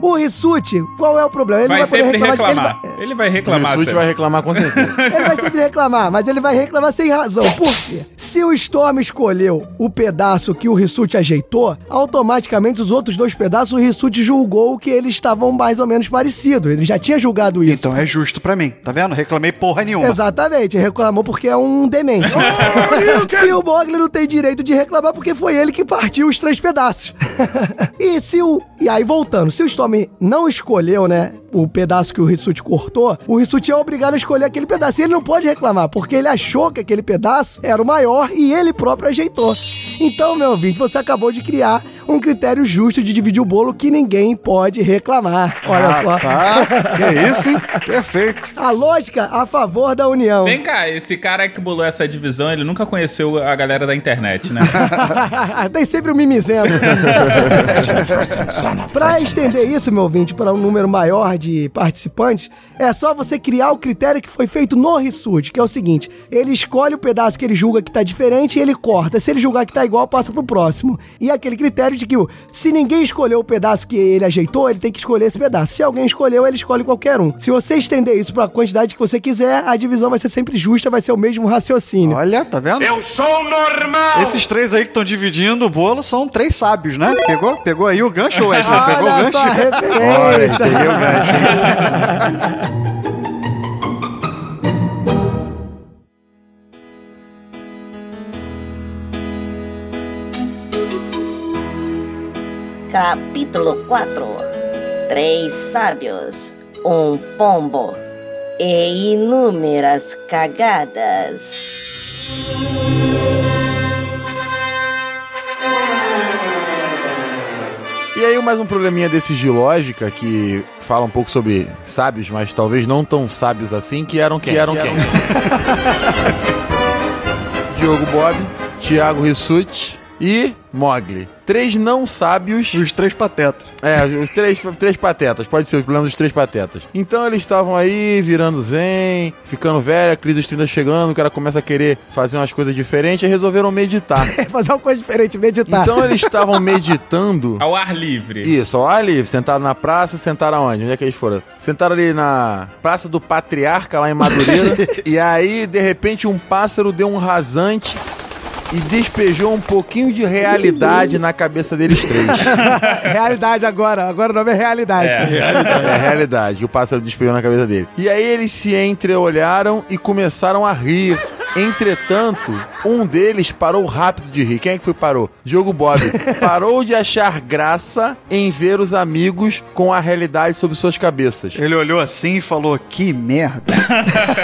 O Rissuti, qual é o problema? Ele Vai não vai poder sempre reclamar. de- reclamar. Ele vai, Ele vai O reclamar. Rissuti sempre. vai reclamar com certeza. *laughs* ele vai sempre reclamar, mas ele vai reclamar sem razão. Por quê? Se o Storm escolheu o pedaço que o Rissuti ajeitou, automaticamente os outros dois pedaços o Rissuti julgou que eles estavam mais ou menos parecidos. Ele já tinha julgado isso. Então é justo pra mim, tá vendo? Reclamei porra nenhuma. Exatamente, reclamou porque é um demente. *laughs* e o Mogli não tem direito de reclamar porque foi ele que partiu os três pedaços. *laughs* e se o. E aí, voltando, se o Storm não escolheu, né, o pedaço que o Rissuti cortou, o Rissuti é obrigado a escolher aquele pedaço. E ele não pode reclamar, porque ele achou que aquele pedaço era o maior e ele próprio ajeitou. Então, meu ouvinte, você acabou de criar um critério justo de dividir o bolo que ninguém pode reclamar. Olha só. Rapaz, *laughs* que isso, hein? Perfeito. A lógica a favor da união. Vem cá, esse cara que bolou essa divisão, ele nunca conheceu a galera da internet, né? *laughs* Tem sempre um mimizento. *laughs* pra estender isso, meu ouvinte, para um número maior de participantes, é só você criar o critério que foi feito no Rissuti, que é o seguinte: ele escolhe o pedaço que ele julga que tá diferente e ele corta. Se ele julgar que tá igual, passa pro próximo. E aquele critério de que se ninguém escolheu o pedaço que ele ajeitou, ele tem que escolher esse pedaço. Se alguém escolheu, ele escolhe qualquer um. Se você estender isso pra quantidade que você quiser, a divisão vai ser sempre justa, vai ser o mesmo raciocínio. Olha, tá vendo? Eu sou normal! Esses três aí que estão dividindo o bolo são três sábios, né? Pegou? Pegou aí o gancho, Wesley? Pegou o Olha gancho? só a referência. peguei o gancho. *laughs* Capítulo 4 Três sábios, um pombo e inúmeras cagadas. E aí, mais um probleminha desses de lógica que fala um pouco sobre sábios, mas talvez não tão sábios assim, que eram quem? Que eram quem? *laughs* Diogo Bob, Thiago Rissuti e Mogli. Três não sábios. Os três patetas. É, os três, três patetas. Pode ser os problemas dos três patetas. Então eles estavam aí, virando zen, ficando velho, a crise dos 30 chegando, o cara começa a querer fazer umas coisas diferentes e resolveram meditar. *laughs* Fazer uma coisa diferente, meditar. Então eles estavam meditando. *laughs* Ao ar livre. Isso, ao ar livre. Sentaram na praça, sentaram aonde? Onde é que eles foram? Sentaram ali na Praça do Patriarca, lá em Madureira. *laughs* e aí, de repente, um pássaro deu um rasante e despejou um pouquinho de realidade na cabeça deles três. *laughs* realidade agora. Agora o nome é realidade. É, realidade. É realidade. O pássaro despejou na cabeça dele. E aí eles se entreolharam e começaram a rir. Entretanto, um deles parou rápido de rir. Quem é que foi parou? Diogo Bob. *laughs* Parou de achar graça em ver os amigos com a realidade sobre suas cabeças. Ele olhou assim e falou: Que merda. *laughs*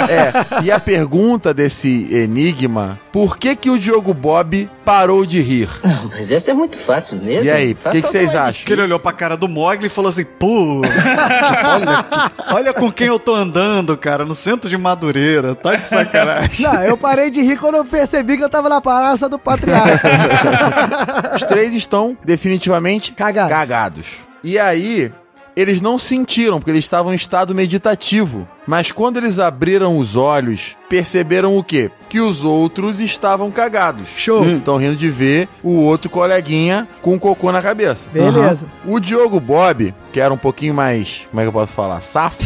É, e a pergunta desse enigma: por que que o Diogo Bob parou de rir? Mas essa é muito fácil mesmo. E aí, o que, que vocês acham? Que ele olhou pra cara do Mogli e falou assim: Pô, olha, olha com quem eu tô andando, cara, no centro de Madureira. Tá de sacanagem. Não, eu parei de rir quando eu percebi que eu tava na praça do patriarca. *laughs* Os três estão definitivamente Cagados. cagados. E aí, eles não sentiram, porque eles estavam em estado meditativo. Mas quando eles abriram os olhos, perceberam o quê? Que os outros estavam cagados. Show. Estão rindo de ver o outro coleguinha com um cocô na cabeça. Beleza. O Diogo Bob, que era um pouquinho mais, como é que eu posso falar? Safo.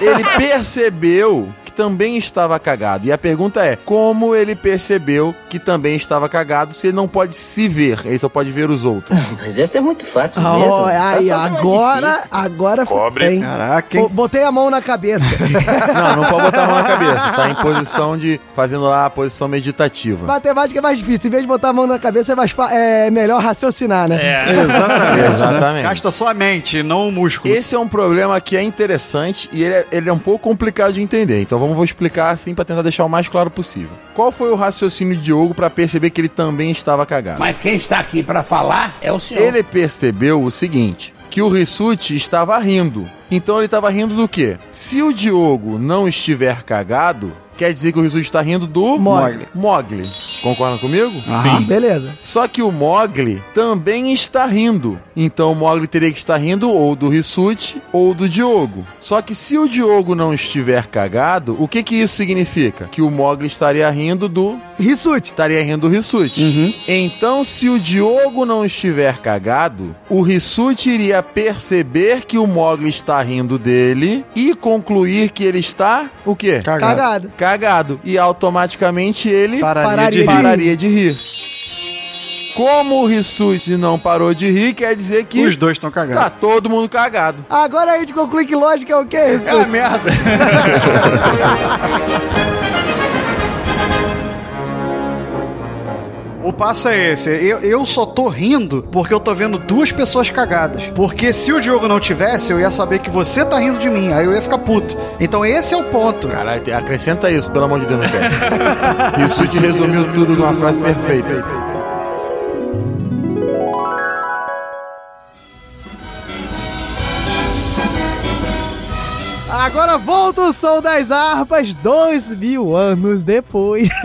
ele percebeu também estava cagado. E a pergunta é: como ele percebeu que também estava cagado se ele não pode se ver? Ele só pode ver os outros. *laughs* Mas essa é muito fácil Oh, mesmo. aí, mais agora, agora Cobre. hein? Caraca, hein? Bo- Botei a mão na cabeça. *laughs* Não, não pode botar a mão na cabeça. Tá em posição de. fazendo lá a posição meditativa. Matemática é mais difícil. Em vez de botar a mão na cabeça, é, mais é melhor raciocinar, né? É. *laughs* Exatamente. Exatamente. Gasta só a mente, não o músculo. Esse é um problema que é interessante e ele é, ele é um pouco complicado de entender. Então vamos vou explicar assim pra tentar deixar o mais claro possível. Qual foi o raciocínio de Diogo pra perceber que ele também estava cagado? Mas quem está aqui para falar é o senhor. Ele percebeu o seguinte: que o Rissuti estava rindo. Então ele estava rindo do quê? Se o Diogo não estiver cagado, quer dizer que o Rissuti está rindo do Mogli. Mogli. Concordam comigo? Sim. Beleza. Só que o Mogli também está rindo. Então o Mogli teria que estar rindo ou do Rissuti ou do Diogo. Só que se o Diogo não estiver cagado, o que que isso significa? Que o Mogli estaria rindo do Rissuti. estaria rindo do Rissuti. Então, se o Diogo não estiver cagado, o Rissuti iria perceber que o Mogli está rindo dele e concluir que ele está o quê? Cagado. Cagado. E automaticamente ele Pararia Pararia de pararia de rir. Como o Rissuti não parou de rir, quer dizer que Os dois estão tá cagados. todo mundo cagado. Agora a gente conclui que lógica é o quê, É uma Rissuti? merda. *laughs* O passo é esse. Eu, eu só tô rindo porque eu tô vendo duas pessoas cagadas. Porque se o Diogo não tivesse, eu ia saber que você tá rindo de mim. Aí eu ia ficar puto. Então esse é o ponto. Caralho, te- acrescenta isso, pelo amor de Deus, não quero. Rissuti resumiu tudo numa frase perfeita. Agora volta o som das harpas dois mil anos depois. *laughs*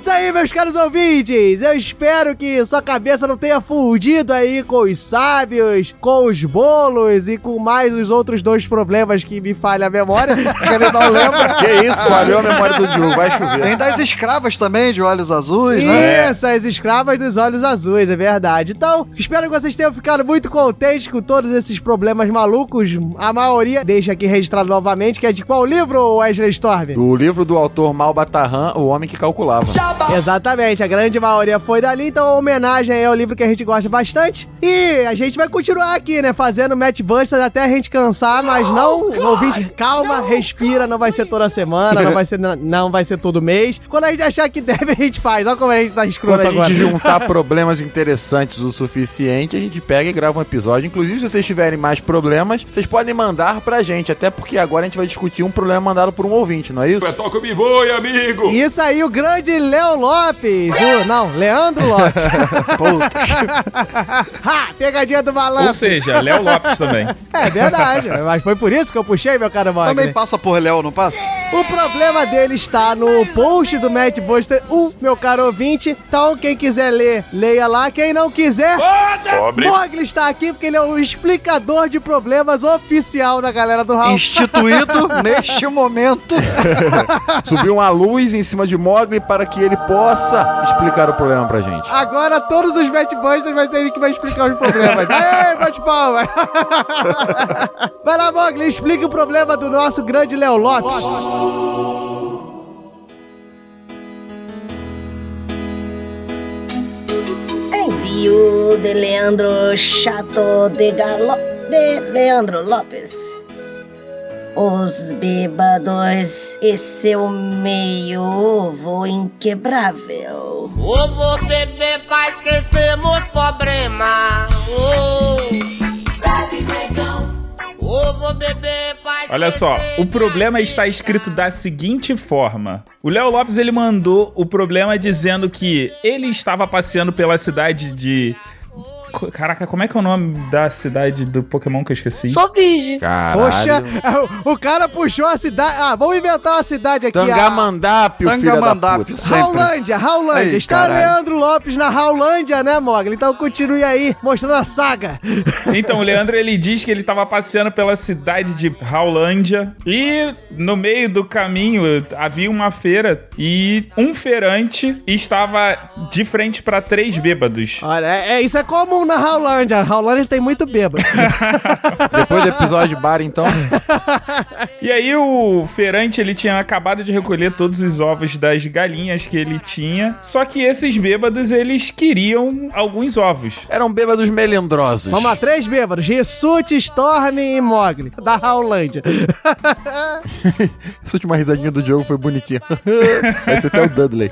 Isso aí, meus caros ouvintes. Eu espero que sua cabeça não tenha fundido aí com os sábios, com os bolos e com mais os outros dois problemas que me falha a memória, *laughs* que ele não lembra. Que isso, falhou a memória do Diogo, vai chover. Tem das escravas também, de olhos azuis, né? Isso, as escravas dos olhos azuis, é verdade. Então, espero que vocês tenham ficado muito contentes com todos esses problemas malucos. A maioria, deixa aqui registrado novamente, que é de qual livro, Wesley Storm? Do livro do autor Mal Batarran, O Homem que Calculava. Exatamente, a grande maioria foi dali, então a homenagem aí ao livro que a gente gosta bastante. E a gente vai continuar aqui, né, fazendo Match Busters até a gente cansar, mas não, ouvinte, calma, respira, não vai ser toda semana, não vai ser, não vai ser todo mês. Quando a gente achar que deve, a gente faz. Olha como a gente tá escroto Quando a agora. gente juntar problemas interessantes o suficiente, a gente pega e grava um episódio. Inclusive, se vocês tiverem mais problemas, vocês podem mandar pra gente. Até porque agora a gente vai discutir um problema mandado por um ouvinte, não é isso? Toca me voe, amigo! Isso aí, o grande Léo Lopes. O- não, Leandro Lopes. *laughs* *laughs* ha, pegadinha do malandro. Ou seja, Léo Lopes também. É verdade, mas foi por isso que eu puxei, meu caro Mogli. Também passa por Léo, não passa? O problema dele está no post do Matt Buster 1, meu caro ouvinte. Então, quem quiser ler, leia lá. Quem não quiser, Pobre. Mogli está aqui porque ele é o explicador de problemas oficial da galera do House. Instituído *laughs* neste momento. Subiu uma luz em cima de Mogli para que ele possa explicar o problema pra gente. Agora todos os Matt Busters vai ser ele que vai explicar os problemas. *laughs* Aê, bate palma! *laughs* Vai lá, Mogli, explique o problema do nosso grande Léo Lopes. Envio de Leandro Chato de Galo... de Leandro Lopes. Os bêbados e seu meio ovo inquebrável. Ovo bebê pra esquecermos problema. Ovo bebê pra Olha só, o problema está escrito da seguinte forma. O Léo Lopes ele mandou o problema dizendo que ele estava passeando pela cidade de Caraca, como é que é o nome da cidade do Pokémon que eu esqueci? Caralho. Poxa, o, *laughs* o cara puxou a cidade. Ah, vamos inventar uma cidade aqui. Tangamandápio, filho da Tangamandápio, puta. sempre. Raulândia, Raulândia. Ei, Está caralho. Leandro Lopes na Raulândia, né, Mogli? Então continue aí, mostrando a saga. Então, o Leandro ele diz que ele estava passeando pela cidade de Raulândia e no meio do caminho havia uma feira e um feirante estava de frente para três bêbados. Olha, é, é- isso é comum na Raulândia. A Raulândia tem muito bêbado. *laughs* Depois do episódio de bar, então. *laughs* E aí o feirante ele tinha acabado de recolher todos os ovos das galinhas que ele tinha, só que esses bêbados eles queriam alguns ovos. Eram bêbados melindrosos. Vamos lá, três bêbados. Rissuti, Storm e Mogli. Da Raulândia. *laughs* Essa última risadinha do Diogo foi bonitinha. Vai ser até o Dudley.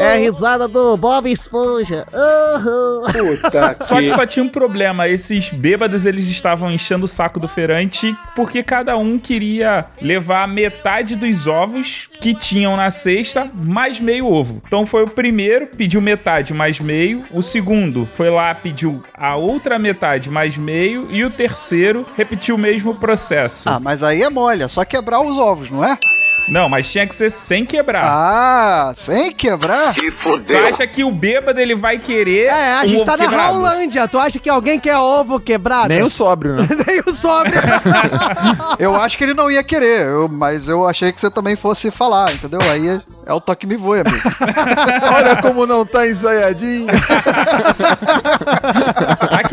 é a risada do Bob Esponja. Uhum. Puta Só que só tinha um problema, esses bêbados eles estavam enchendo o saco do feirante porque cada um queria levar metade dos ovos que tinham na cesta mais meio ovo. Então foi o primeiro, pediu metade mais meio, o segundo foi lá, pediu a outra metade mais meio e o terceiro repetiu o mesmo processo. Ah, mas aí é mole, é só quebrar os ovos, não é? Não, mas tinha que ser sem quebrar. Ah, sem quebrar? Tu acha que o bêbado ele vai querer É, a um gente ovo tá na quebrado? Raulândia. Tu acha que alguém quer ovo quebrado? Nem o sóbrio, né? *laughs* Nem o sobre. *laughs* Eu acho que ele não ia querer, eu- mas eu achei que você também fosse falar, entendeu? Aí é, é o toque me voe, amigo. *laughs* Olha como não tá ensaiadinho.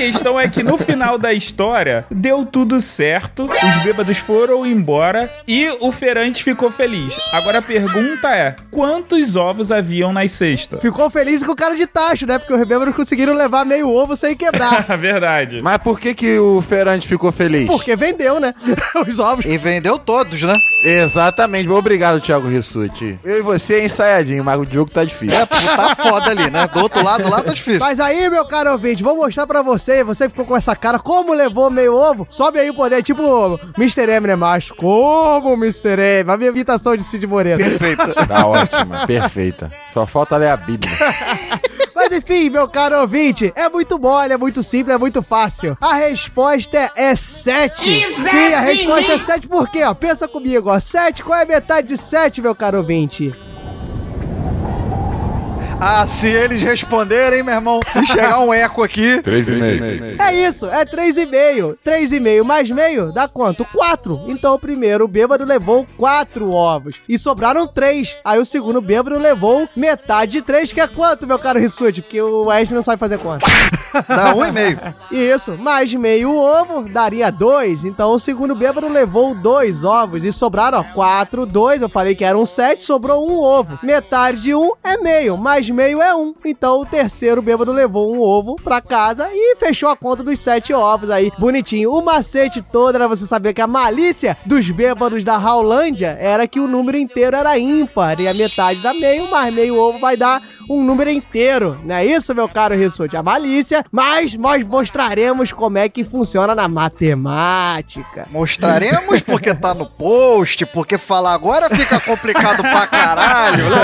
A questão é que no final da história deu tudo certo, os bêbados foram embora e o feirante ficou feliz. Agora a pergunta é: quantos ovos haviam nas cestas? Ficou feliz com o cara de tacho, né? Porque os bêbados conseguiram levar meio ovo sem quebrar. *laughs* Verdade. Mas por que que o Ferante ficou feliz? Porque vendeu, né? *laughs* Os ovos. E vendeu todos, né? Exatamente. Obrigado, Thiago Rissuti. Eu e você é ensaiadinho, mas o jogo tá difícil. É, tá foda ali, né? Do outro lado lá tá difícil. Mas aí, meu caro ouvinte, vou mostrar pra você. Você ficou com essa cara. Como levou meio ovo? Sobe aí o poder. Tipo Mr. M, né, macho? Como Mr. M? A minha imitação de Cid Moreira. Perfeita. *laughs* Tá ótima, perfeita. Só falta ler a Bíblia. *laughs* Mas enfim, meu caro ouvinte, é muito mole, é muito simples, é muito fácil. A resposta é 7. Sim, a resposta é 7 por quê? Ó, pensa comigo, ó. 7, qual é a metade de 7, meu caro ouvinte? Ah, se eles responderem, meu irmão, se chegar um eco aqui. *laughs* Três e meio. É isso, é 3,5. 3,5 mais meio dá quanto? 4. Então o primeiro bêbado levou 4 ovos. E sobraram 3. Aí o segundo bêbado levou metade de 3, que é quanto, meu caro Rissuti? Porque o Wesley não sabe fazer conta. Dá um e meio. *laughs* Isso, mais meio ovo daria 2. Então o segundo bêbado levou 2 ovos. E sobraram, ó, 4, 2. Eu falei que eram 7, sobrou um ovo. Metade de um é meio, mais meio é um. Então o terceiro bêbado levou um ovo pra casa e fechou a conta dos 7 ovos aí. Bonitinho. O macete todo era você saber que a malícia dos bêbados da Raulândia era que o número inteiro era ímpar. E a metade dá meio, mais meio ovo vai dar um número inteiro. Não é isso, meu caro Rissuti? A malícia. Mas nós mostraremos como é que funciona na matemática. Mostraremos porque tá no post, porque falar agora fica complicado pra caralho. né?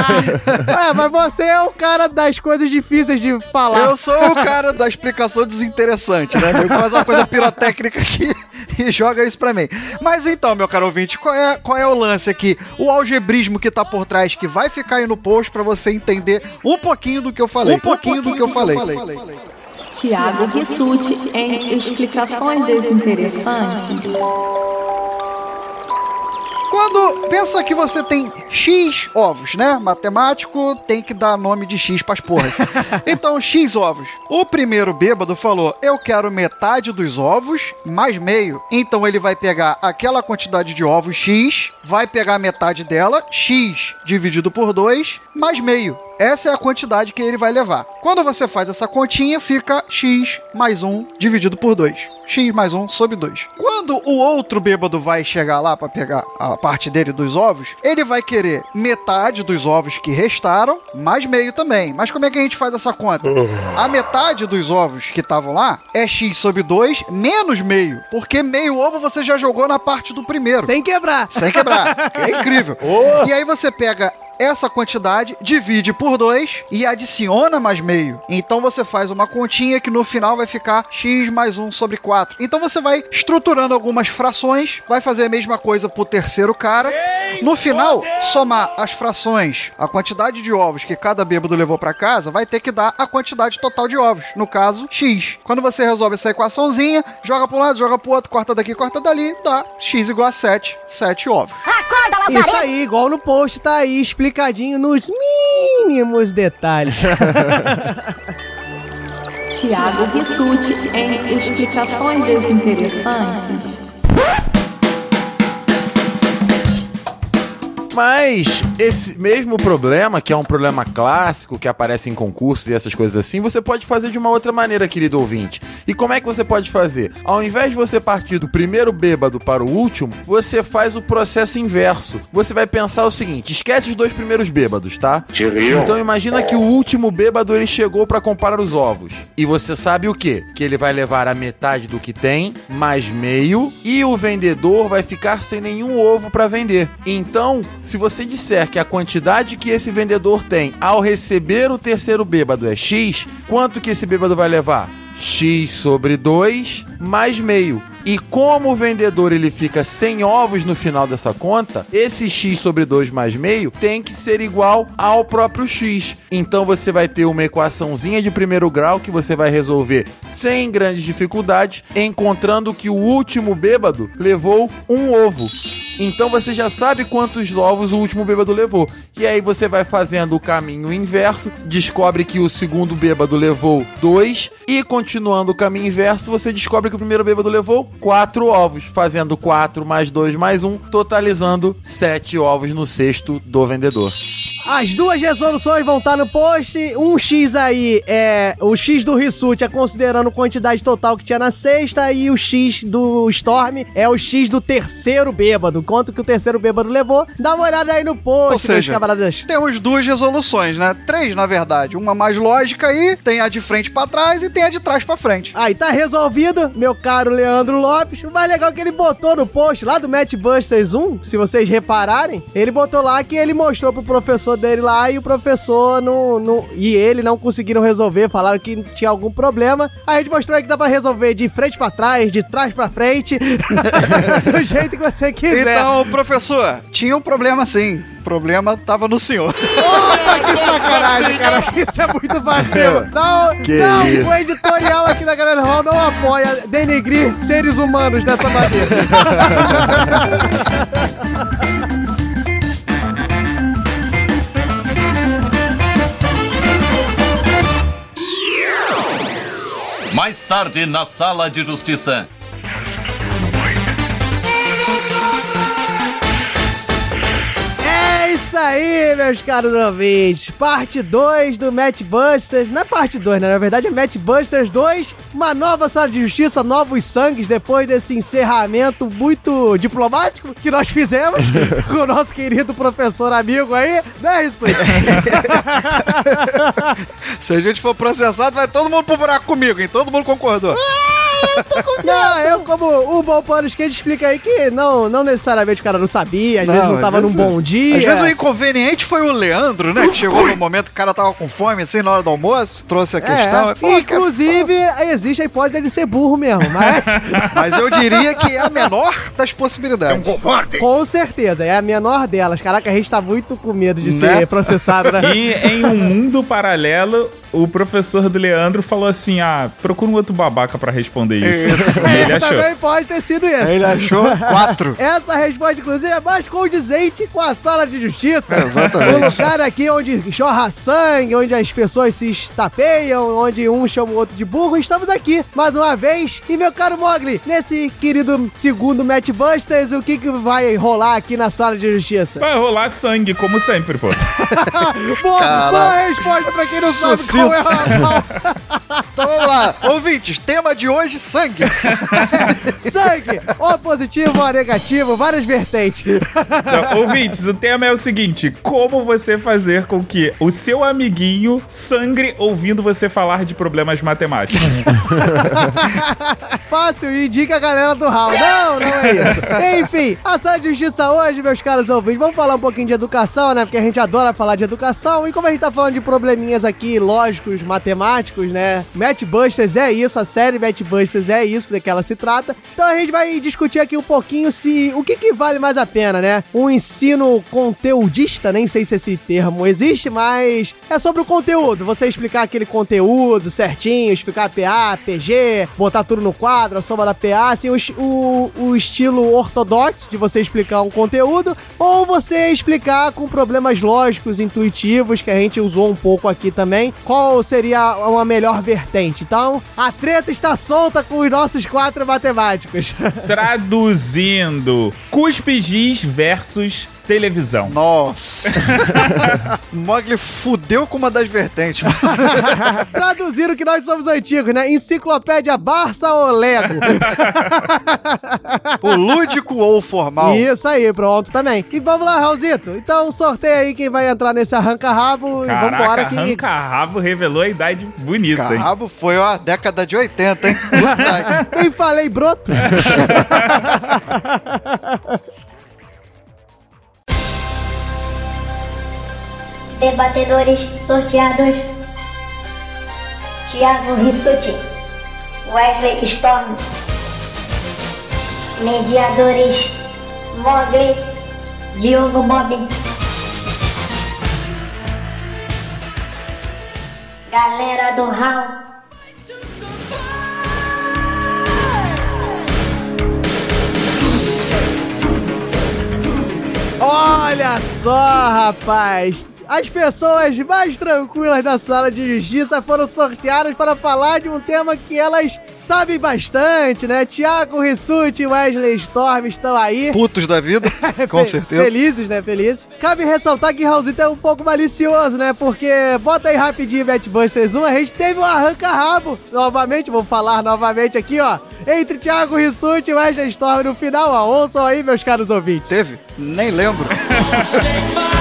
*laughs* É, mas você é o cara das coisas difíceis de falar. Eu sou o cara da explicação desinteressante, né? Ele faz uma coisa pirotécnica aqui *laughs* e joga isso pra mim. Mas então, meu caro ouvinte, qual é, qual é o lance aqui? O algebrismo que tá por trás, que vai ficar aí no post pra você entender um pouquinho do que eu falei. Um pouquinho, do que eu falei. Tiago Rissuti em Explicações Desinteressantes. Quando pensa que você tem X ovos, né? Matemático tem que dar nome de X pras porras. *laughs* então, X ovos. O primeiro bêbado falou: Eu quero metade dos ovos mais meio. Então ele vai pegar aquela quantidade de ovos X, vai pegar metade dela, X dividido por 2, mais meio. Essa é a quantidade que ele vai levar. Quando você faz essa continha, fica x mais 1 dividido por 2. X mais 1 sobre 2. Quando o outro bêbado vai chegar lá para pegar a parte dele dos ovos, ele vai querer metade dos ovos que restaram, mais meio também. Mas como é que a gente faz essa conta? A metade dos ovos que estavam lá é x sobre 2 menos meio. Porque meio ovo você já jogou na parte do primeiro. Sem quebrar. Sem quebrar. É incrível. *laughs* E aí você pega essa quantidade, divide por 2 e adiciona mais meio. Então você faz uma continha que no final vai ficar x mais 1 sobre 4. Então você vai estruturando algumas frações, vai fazer a mesma coisa pro terceiro cara. No final, somar as frações, a quantidade de ovos que cada bêbado levou para casa, vai ter que dar a quantidade total de ovos. No caso, x. Quando você resolve essa equaçãozinha, joga para um lado, joga pro outro, corta daqui, corta dali, dá x igual a 7. 7 ovos. Isso aí, igual no post, tá aí explicadinho nos mínimos detalhes. Tiago Rissuti em Explicações Desinteressantes. Mas esse mesmo problema, que é um problema clássico que aparece em concursos e essas coisas assim, você pode fazer de uma outra maneira, querido ouvinte. E como é que você pode fazer? Ao invés de você partir do primeiro bêbado para o último, você faz o processo inverso. Você vai pensar o seguinte: esquece os dois primeiros bêbados, tá? Então imagina que o último bêbado ele chegou para comprar os ovos. E você sabe o quê? Que ele vai levar a metade do que tem, mais meio, e o vendedor vai ficar sem nenhum ovo para vender. Então, se você disser que a quantidade que esse vendedor tem ao receber o terceiro bêbado é X, quanto que esse bêbado vai levar? X sobre 2 mais meio. E como o vendedor ele fica sem ovos no final dessa conta, esse x sobre 2 mais meio tem que ser igual ao próprio x. Então você vai ter uma equaçãozinha de primeiro grau que você vai resolver sem grandes dificuldades, encontrando que o último bêbado levou um ovo. Então você já sabe quantos ovos o último bêbado levou. E aí você vai fazendo o caminho inverso, descobre que o segundo bêbado levou dois, e continuando o caminho inverso, você descobre que o primeiro bêbado levou quatro ovos, fazendo 4 mais 2 mais 1, totalizando sete ovos no cesto do vendedor. As duas resoluções vão estar no post. Um X aí é. O X do Rissuti é considerando a quantidade total que tinha na sexta. E o X do Storm é o X do terceiro bêbado. Quanto que o terceiro bêbado levou. Dá uma olhada aí no post, Ou seja, meus camaradas. temos duas resoluções, né? Três, na verdade. Uma mais lógica aí, tem a de frente pra trás e tem a de trás pra frente. Aí tá resolvido, meu caro Leandro Lopes. O mais legal é que ele botou no post lá do Match Busters 1, se vocês repararem, ele botou lá que ele mostrou pro professor dele lá e o professor não, não- e ele não conseguiram resolver, falaram que tinha algum problema. A gente mostrou aí que dá pra resolver de frente pra trás, de trás pra frente, *laughs* do jeito que você quiser. Então, professor, tinha um problema sim. O problema tava no senhor. Nossa, que sacanagem, *laughs* cara. Isso é muito vacilo. Não, Que não, isso. o editorial aqui da Galera Hall não apoia denegrir seres humanos dessa maneira. *laughs* Mais tarde, na sala de justiça. É isso aí, meus caros ouvintes. Parte 2 do Match Busters. Não é parte 2, né? Na verdade é Match Busters 2. Uma nova sala de justiça, novos sangues, depois desse encerramento muito diplomático que nós fizemos *laughs* com o nosso querido professor amigo aí. Não é isso? *laughs* Se a gente for processado, vai todo mundo pro buraco comigo, hein? Todo mundo concordou. Não, eu como um bom pano skate explica aí que não, não necessariamente o cara não sabia, às vezes não tava num bom dia. Às vezes o inconveniente foi o Leandro, né? Que chegou no momento que o cara tava com fome, assim, na hora do almoço, trouxe a questão. É, falou, inclusive, existe a hipótese dele ser burro mesmo, mas... *laughs* Mas eu diria que é a menor das possibilidades. Com certeza, é a menor delas. Caraca, a gente tá muito com medo de Né? ser processado, né? *laughs* E em um mundo paralelo, o professor do Leandro falou assim: ah, procura um outro babaca pra responder isso. *laughs* E ele achou. Também pode ter sido isso. Ele achou quatro. *laughs* Essa resposta, inclusive, é mais condizente com a sala de justiça. É, exatamente. Um lugar aqui onde chorra sangue, onde as pessoas se estapeiam, onde um chama o outro de burro. Estamos aqui, mais uma vez. E, meu caro Mogli, nesse querido segundo Match Busters, o que, que vai rolar aqui na sala de justiça? Vai rolar sangue, como sempre, pô. *laughs* Boa, boa resposta pra quem não sabe Qual é *laughs* Então vamos lá. Ouvintes, tema de hoje, sangue. *laughs* Sangue, ou positivo ou negativo, várias vertentes. Então, ouvintes, o tema é o seguinte: como você fazer com que o seu amiguinho sangre ouvindo você falar de problemas matemáticos? *laughs* Fácil, indica a galera do Raul. Não, não é isso. Enfim, a sala de justiça hoje, meus caros ouvintes, vamos falar um pouquinho de educação, né? Porque a gente adora falar de educação. E como a gente tá falando de probleminhas aqui matemáticos, né? Match Busters é isso, a série Match Busters é isso, do que ela se trata. Então a gente vai discutir aqui um pouquinho se o que, que vale mais a pena, né? Um ensino conteudista, nem sei se esse termo existe, mas é sobre o conteúdo. Você explicar aquele conteúdo certinho, explicar PA, PG, botar tudo no quadro, a soma da PA, assim, o, o, o estilo ortodoxo de você explicar um conteúdo, ou você explicar com problemas lógicos, intuitivos, que a gente usou um pouco aqui também, qual seria uma melhor vertente. Então, a treta está solta com os nossos quatro matemáticos. *laughs* Traduzindo: cuspe giz versus televisão. Nossa. *laughs* Mogli fudeu com uma das vertentes. *laughs* Traduziram que nós somos antigos, né? Enciclopédia Barça ou Lego? o lúdico ou o formal? Isso aí, pronto também. E vamos lá, Raulzito. Então sorteia aí quem vai entrar nesse arranca-rabo e Caraca, vambora que... arranca-rabo revelou a idade bonita, hein? Cabo foi a década de 80, hein? *laughs* Nem falei broto. Debatedores sorteados: Thiago Rissuti, Wesley Storm. Mediadores: Mogli, Diogo Bob. Galera do Hall. Olha só, rapaz. As pessoas mais tranquilas da sala de justiça foram sorteadas para falar de um tema que elas sabem bastante, né? Tiago Rissuti e Wesley Storm estão aí. Putos da vida, *laughs* com certeza. Felizes, né? Felizes. Cabe ressaltar que Raulzito é um pouco malicioso, né? Porque, bota aí rapidinho, Batbusters 1, a gente teve um arranca-rabo. Novamente, vou falar novamente aqui, ó. Entre Thiago Rissuti e Wesley Storm no final, ó. Ouçam aí, meus caros ouvintes. Teve? Nem lembro. *laughs*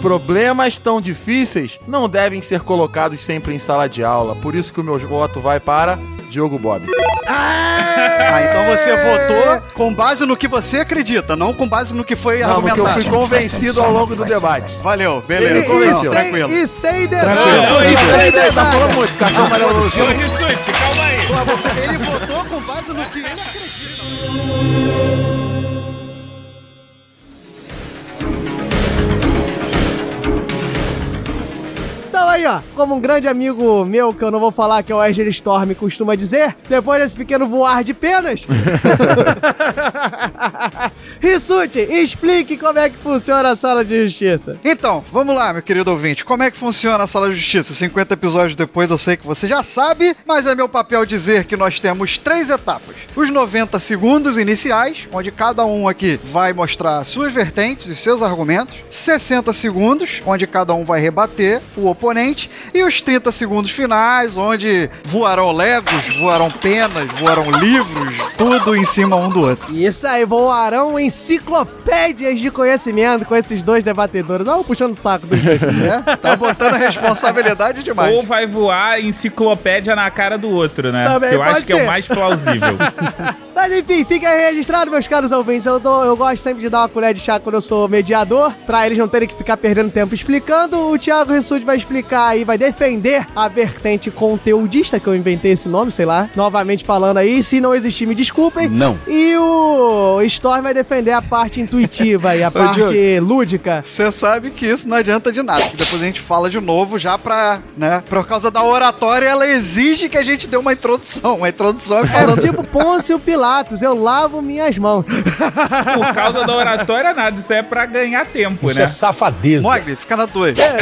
Problemas tão difíceis não devem ser colocados sempre em sala de aula. Por isso que o meu voto vai para Diogo Bob. Ah, então você votou com base no que você acredita, não com base no que foi Não, porque eu argumentado. fui convencido ao longo do debate. Valeu, beleza. e, Não, sem, tranquilo. e sem Tranquilo. peraí, tá falando muito. Cartão amarelo. Calma aí. Ele votou com base no que ele acredita. Então aí, ó, como um grande amigo meu, que eu não vou falar, que é o Wesley Storm, costuma dizer, depois desse pequeno voar de penas... *laughs* Rissuti, explique como é que funciona a sala de justiça. Então, vamos lá, meu querido ouvinte. Como é que funciona a sala de justiça? 50 episódios depois eu sei que você já sabe, mas é meu papel dizer que nós temos três etapas. Os 90 segundos iniciais, onde cada um aqui vai mostrar suas vertentes e seus argumentos. 60 segundos, onde cada um vai rebater o oponente. E os 30 segundos finais, onde voarão legos, voarão penas, voarão livros, tudo em cima um do outro. Isso aí, voarão enciclopédias de conhecimento com esses dois debatedores. Olha puxando o saco dos dois. É, tá botando a responsabilidade demais. Ou vai voar enciclopédia na cara do outro, né? Também que eu acho que é o mais plausível. *laughs* Mas enfim, fica registrado, meus caros ouvintes. Eu, dou- eu gosto sempre de dar uma colher de chá quando eu sou mediador, pra eles não terem que ficar perdendo tempo explicando. O Thiago Rissuti vai explicar aí, vai defender a vertente conteudista, que eu inventei esse nome, sei lá. Novamente falando aí, se não existir, me desculpem. Não. E o Storm vai defender a parte intuitiva e a *laughs* parte Diogo. lúdica. Você sabe que isso não adianta de nada. Depois a gente fala de novo já pra, né? Por causa da oratória, ela exige que a gente dê uma introdução. Uma introdução É falando. tipo Pôncio Pilatos, eu lavo minhas mãos. Por *laughs* causa da oratória, nada. Isso é pra ganhar tempo, né? safadeza. Mogli, fica na tua. É,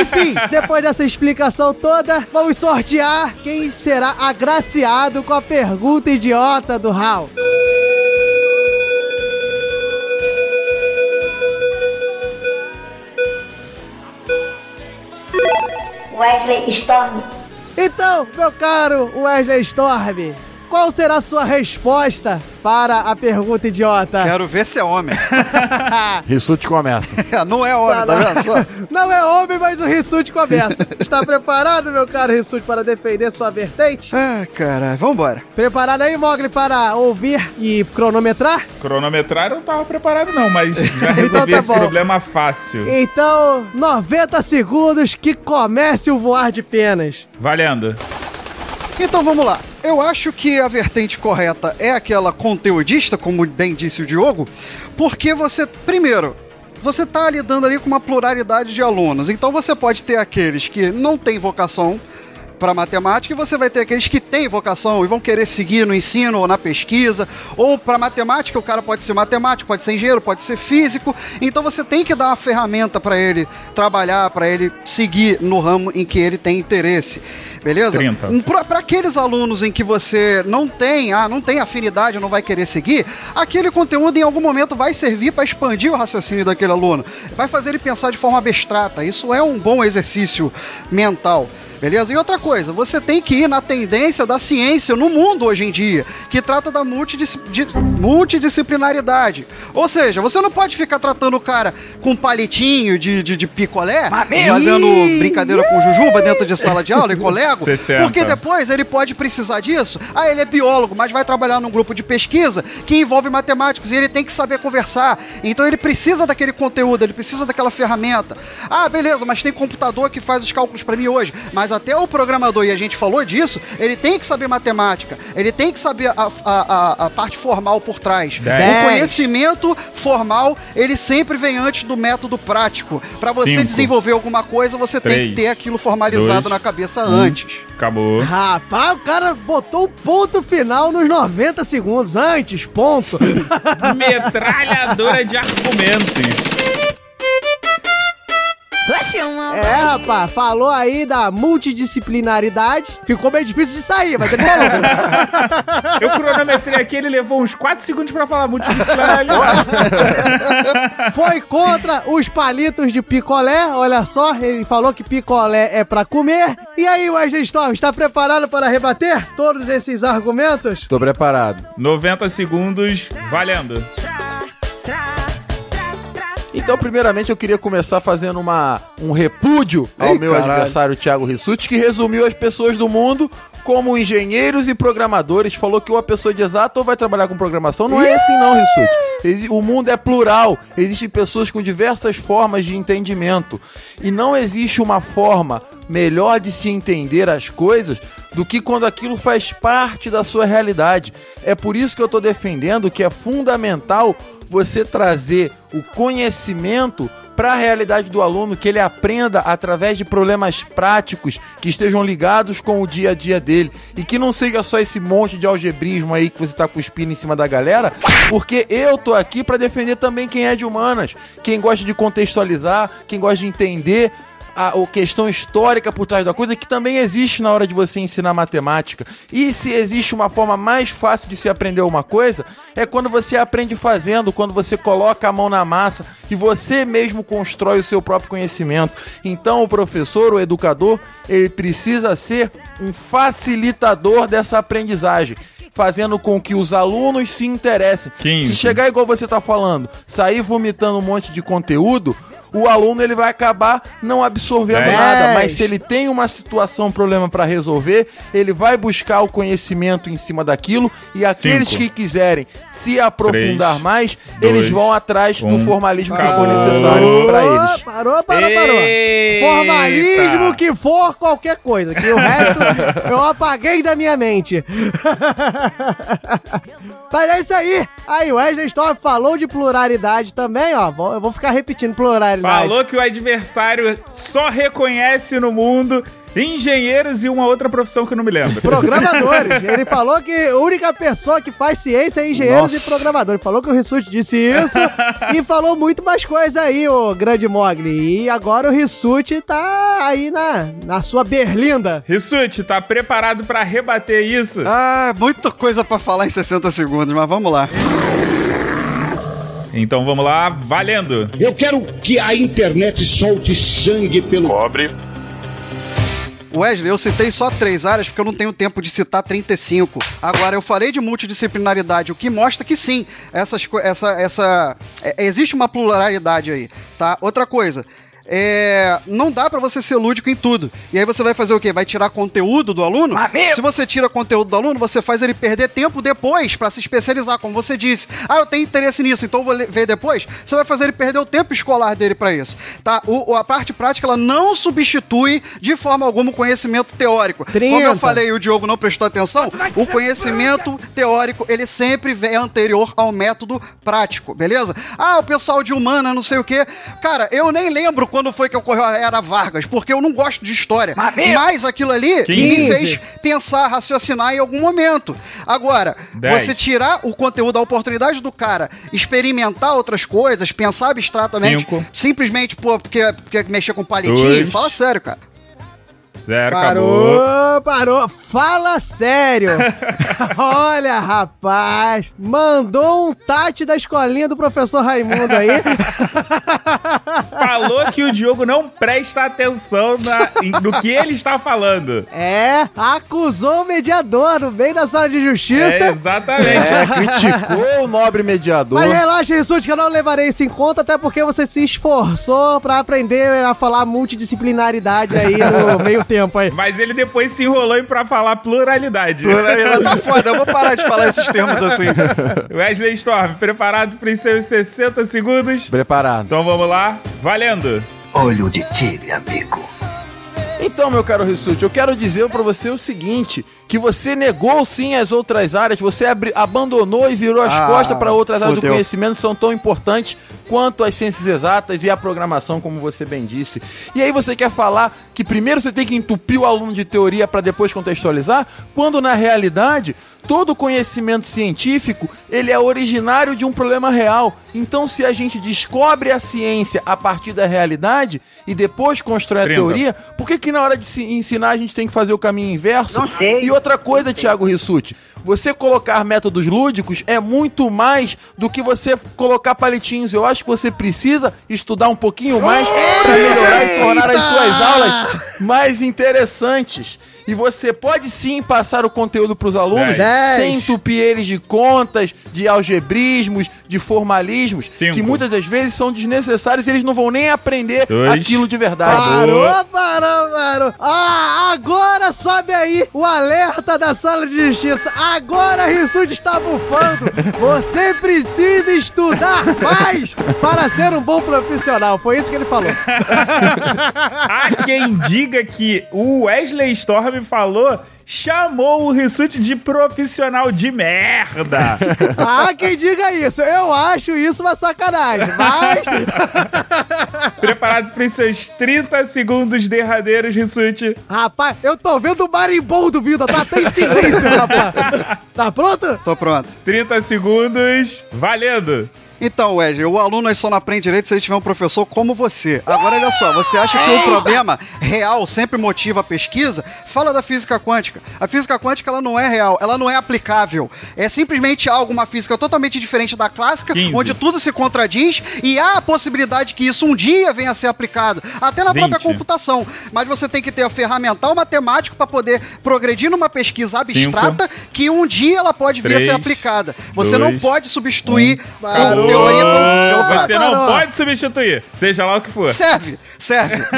enfim, depois dessa explicação toda, vamos sortear quem será agraciado com a pergunta idiota do Hal. Wesley Storm. Então, meu caro Wesley Storm, qual será a sua resposta para a pergunta idiota? *laughs* Quero ver se é homem. *laughs* Rissuti começa. *laughs* não é homem, tá vendo? Só- Não é homem, mas o Rissuti começa. Está preparado, meu caro Rissuti, para defender sua vertente? Ah, caralho, vambora. Preparado aí, Mogli, para ouvir e cronometrar? Cronometrar eu não tava preparado, não, mas já resolvi Então tá esse bom. problema fácil. Então, 90 segundos que comece o voar de penas. Valendo. Então vamos lá. Eu acho que a vertente correta é aquela conteudista, como bem disse o Diogo, porque você, primeiro, você está lidando ali com uma pluralidade de alunos. Então você pode ter aqueles que não têm vocação para matemática e você vai ter aqueles que têm vocação e vão querer seguir no ensino ou na pesquisa, ou para matemática o cara pode ser matemático, pode ser engenheiro, pode ser físico. Então você tem que dar uma ferramenta para ele trabalhar, para ele seguir no ramo em que ele tem interesse. Beleza? 30. Para aqueles alunos em que você não tem, ah, não tem afinidade, não vai querer seguir, aquele conteúdo em algum momento vai servir para expandir o raciocínio daquele aluno, vai fazer ele pensar de forma abstrata. Isso é um bom exercício mental. Beleza? E outra coisa, você tem que ir na tendência da ciência no mundo hoje em dia, que trata da multidis- di- multidisciplinaridade. Ou seja, você não pode ficar tratando o cara com palitinho de, de, de picolé, fazendo brincadeira com jujuba dentro de sala de aula e colego, 60. porque depois ele pode precisar disso. Ah, ele é biólogo, mas vai trabalhar num grupo de pesquisa que envolve matemáticos e ele tem que saber conversar. Então ele precisa daquele conteúdo, ele precisa daquela ferramenta. Ah, beleza, mas tem computador que faz os cálculos para mim hoje. Mas até o programador, e a gente falou disso, ele tem que saber matemática, ele tem que saber a, a, a- a parte formal por trás. Dez. O conhecimento formal, ele sempre vem antes do método prático. Para você Cinco. desenvolver alguma coisa, você tem Três. que ter aquilo formalizado Dois. na cabeça Um. antes. Acabou. Rapaz, o cara botou um ponto final nos 90 segundos. Antes, ponto. *laughs* Metralhadora de argumentos. É, rapaz, falou aí da multidisciplinaridade. Ficou bem difícil de sair, mas ele falou. Eu cronometrei aqui, ele levou uns 4 segundos pra falar multidisciplinaridade. *laughs* Foi contra os palitos de picolé. Olha só, ele falou que picolé é pra comer. E aí, Wesley Storm, está preparado para rebater todos esses argumentos? Tô preparado. 90 segundos, valendo. Então, primeiramente, eu queria começar fazendo uma, um repúdio ao Ei, meu caralho. adversário Thiago Rissuti, que resumiu as pessoas do mundo como engenheiros e programadores. Falou que ou a pessoa de exato ou vai trabalhar com programação. Não é assim não, Rissuti. O mundo é plural. Existem pessoas com diversas formas de entendimento. E não existe uma forma melhor de se entender as coisas do que quando aquilo faz parte da sua realidade. É por isso que eu estou defendendo que é fundamental você trazer o conhecimento para a realidade do aluno, que ele aprenda através de problemas práticos que estejam ligados com o dia a dia dele. E que não seja só esse monte de algebrismo aí que você tá cuspindo em cima da galera, porque eu tô aqui para defender também quem é de humanas, quem gosta de contextualizar, quem gosta de entender a, a questão histórica por trás da coisa que também existe na hora de você ensinar matemática. E se existe uma forma mais fácil de se aprender uma coisa, é quando você aprende fazendo, quando você coloca a mão na massa e você mesmo constrói o seu próprio conhecimento. Então o professor, o educador, ele precisa ser um facilitador dessa aprendizagem. Fazendo com que os alunos se interessem. 15. Se chegar igual você tá falando, sair vomitando um monte de conteúdo, o aluno ele vai acabar não absorvendo Dez. nada, mas se ele tem uma situação, um problema para resolver, ele vai buscar o conhecimento em cima daquilo e aqueles Cinco. que quiserem se aprofundar Três. mais, Dois. eles vão atrás do Um. formalismo que for necessário para eles. Parou, parou, parou. Eita. Formalismo que for qualquer coisa, que o resto *laughs* eu apaguei da minha mente. *laughs* Mas é isso aí. Aí o Wesley Storm falou de pluralidade também, ó. Eu vou ficar repetindo pluralidade. Falou que o adversário só reconhece no mundo engenheiros e uma outra profissão que eu não me lembro. Programadores. *laughs* Ele falou que a única pessoa que faz ciência é engenheiros Nossa. e programadores. Falou que o Rissuti disse isso e *laughs* falou muito mais coisa aí, o grande Mogli. E agora o Rissuti tá aí na, na sua berlinda. Rissuti, tá preparado pra rebater isso? Ah, muita coisa pra falar em 60 segundos, mas vamos lá. Então vamos lá, valendo. Eu quero que a internet solte sangue pelo. Cobre. Wesley, eu citei só três áreas porque eu não tenho tempo de citar 35. Agora, eu falei de multidisciplinaridade, o que mostra que sim, essas, essa, essa, é, existe uma pluralidade aí, tá? Outra coisa, é, não dá pra você ser lúdico em tudo. E aí você vai fazer o quê? Vai tirar conteúdo do aluno? Se você tira conteúdo do aluno, você faz ele perder tempo depois pra se especializar, como você disse. Ah, eu tenho interesse nisso, então eu vou ver depois. Você vai fazer ele perder o tempo escolar dele pra isso, tá? O, a parte prática ela não substitui de forma alguma o conhecimento teórico. Como eu 30. falei, e o Diogo não prestou atenção, o conhecimento teórico, ele sempre é anterior ao método prático, beleza? Ah, o pessoal de humana, não sei o quê. Cara, eu nem lembro quando foi que ocorreu a Era Vargas, porque eu não gosto de história. Mas aquilo ali me 15. fez pensar, raciocinar em algum momento. Agora, Dez. você tirar o conteúdo, a oportunidade do cara experimentar outras coisas, pensar abstratamente, Cinco. simplesmente pô, porque, porque mexer com palitinho, Dois. fala sério, cara. Zero, acabou. Parou, parou. Fala sério. *laughs* Olha, rapaz. Mandou um tate da escolinha do professor Raimundo aí. *laughs* Falou que o Diogo não presta atenção na- no que ele está falando. É, acusou o mediador no meio da sala de justiça. É, exatamente. É, criticou o nobre mediador. Mas relaxa, Rissuti, que eu não levarei isso em conta, até porque você se esforçou pra aprender a falar multidisciplinaridade aí no meio tempo aí. Mas ele depois se enrolou pra falar pluralidade. Pluralidade tá foda, eu vou parar de falar esses termos assim. *laughs* Wesley Storm, preparado para os seus 60 segundos? Preparado. Então vamos lá, valendo. Olho de tigre, amigo. Então, meu caro Rissuti, eu quero dizer pra você o seguinte: que você negou sim as outras áreas, você abri- abandonou e virou as Ah, costas para outras áreas do fudeu. conhecimento que são tão importantes quanto as ciências exatas e a programação, como você bem disse. E aí você quer falar que primeiro você tem que entupir o aluno de teoria para depois contextualizar, quando na realidade todo conhecimento científico ele é originário de um problema real. Então, se a gente descobre a ciência a partir da realidade e depois constrói a 30. teoria, por que, que na hora de se ensinar a gente tem que fazer o caminho inverso? Não sei. E outra coisa, Thiago Rissuti, você colocar métodos lúdicos é muito mais do que você colocar palitinhos. Eu acho que você precisa estudar um pouquinho mais para melhorar e tornar as suas aulas mais interessantes. E você pode sim passar o conteúdo pros alunos Dez. sem entupir eles de contas, de algebrismos, de formalismos, Cinco. que muitas das vezes são desnecessários e eles não vão nem aprender Dois. aquilo de verdade. Parou, parou, parou. Ah, agora sobe aí o alerta da sala de justiça. Agora a Rissuti está bufando. Você precisa estudar mais para ser um bom profissional. Foi isso que ele falou. *laughs* Há quem diga que o Wesley Storm falou, chamou o Rissuti de profissional de merda. *laughs* Ah, quem diga isso. Eu acho isso uma sacanagem. Mas *laughs* Preparado para os seus 30 segundos derradeiros, Rissuti. Rapaz, eu tô vendo o marimbondo vindo, tá até em silêncio, rapaz. *laughs* Tá pronto? Tô pronto. 30 segundos, valendo. Então, Wesley, o aluno aí só não aprende direito se ele tiver um professor como você. Agora, olha só, você acha que o problema real sempre motiva a pesquisa? Fala da física quântica. A física quântica, ela não é real, ela não é aplicável. É simplesmente algo, uma física totalmente diferente da clássica, 15. onde tudo se contradiz e há a possibilidade que isso um dia venha a ser aplicado, até na própria 20. computação. Mas você tem que ter o ferramental matemático para poder progredir numa pesquisa abstrata que um dia ela pode vir a ser aplicada. Você não pode substituir a. teoria pelo, pelo fato. Você não pode substituir, seja lá o que for. Serve, serve. *laughs*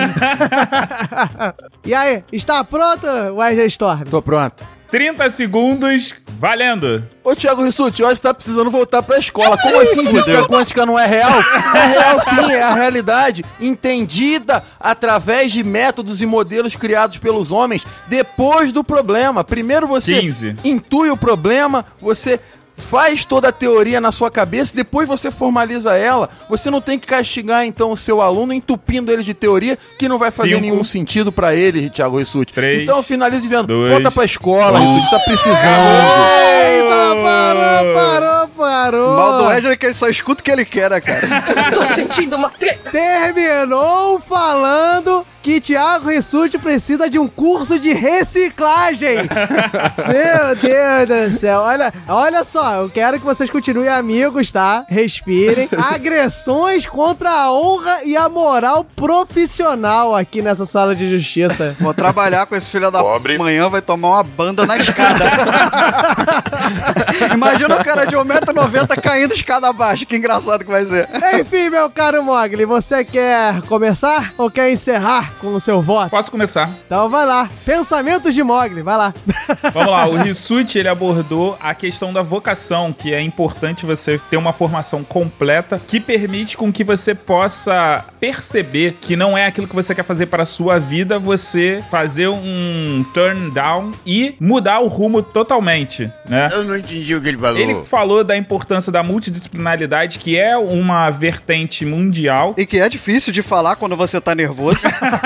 E aí, está pronto, Wesley Storm? Tô pronto. 30 segundos, valendo. Ô, Thiago Rissuti, eu acho que tá precisando voltar pra escola. Como assim *laughs* física quântica não é real? É real sim, é a realidade entendida através de métodos e modelos criados pelos homens depois do problema. Primeiro você 15. intui o problema, você faz toda a teoria na sua cabeça, depois você formaliza ela. Você não tem que castigar então o seu aluno entupindo ele de teoria que não vai fazer Cinco. nenhum sentido pra ele, Thiago Rissuti. Três. Então finaliza dizendo, Dois. volta pra escola, Rissuti, tá precisando. Eita, parou, parou, parou. Mal do Wesley é que ele só escuta o que ele quer, né, cara? Estou sentindo uma treta. Terminou falando que Thiago Rissuti precisa de um curso de reciclagem. *laughs* Meu Deus do céu. Olha, olha só, eu quero que vocês continuem amigos, tá? Respirem. *laughs* Agressões contra a honra e a moral profissional aqui nessa sala de justiça. Vou trabalhar com esse filho da Pobre. manhã, vai tomar uma banda na escada. *laughs* Imagina o cara de 1,90m caindo escada abaixo, que engraçado que vai ser. Enfim, meu caro Mogli, você quer começar ou quer encerrar com o seu voto? Posso começar? Então vai lá. Pensamentos de Mogli, vai lá. *laughs* Vamos lá, o Rissuti ele abordou a questão da vocação, que é importante você ter uma formação completa que permite com que você possa perceber que não é aquilo que você quer fazer para a sua vida, você fazer um turn down e mudar o rumo totalmente, né? Eu não entendi o que ele falou. Ele falou da importância da multidisciplinaridade, que é uma vertente mundial. E que é difícil de falar quando você tá nervoso. *laughs*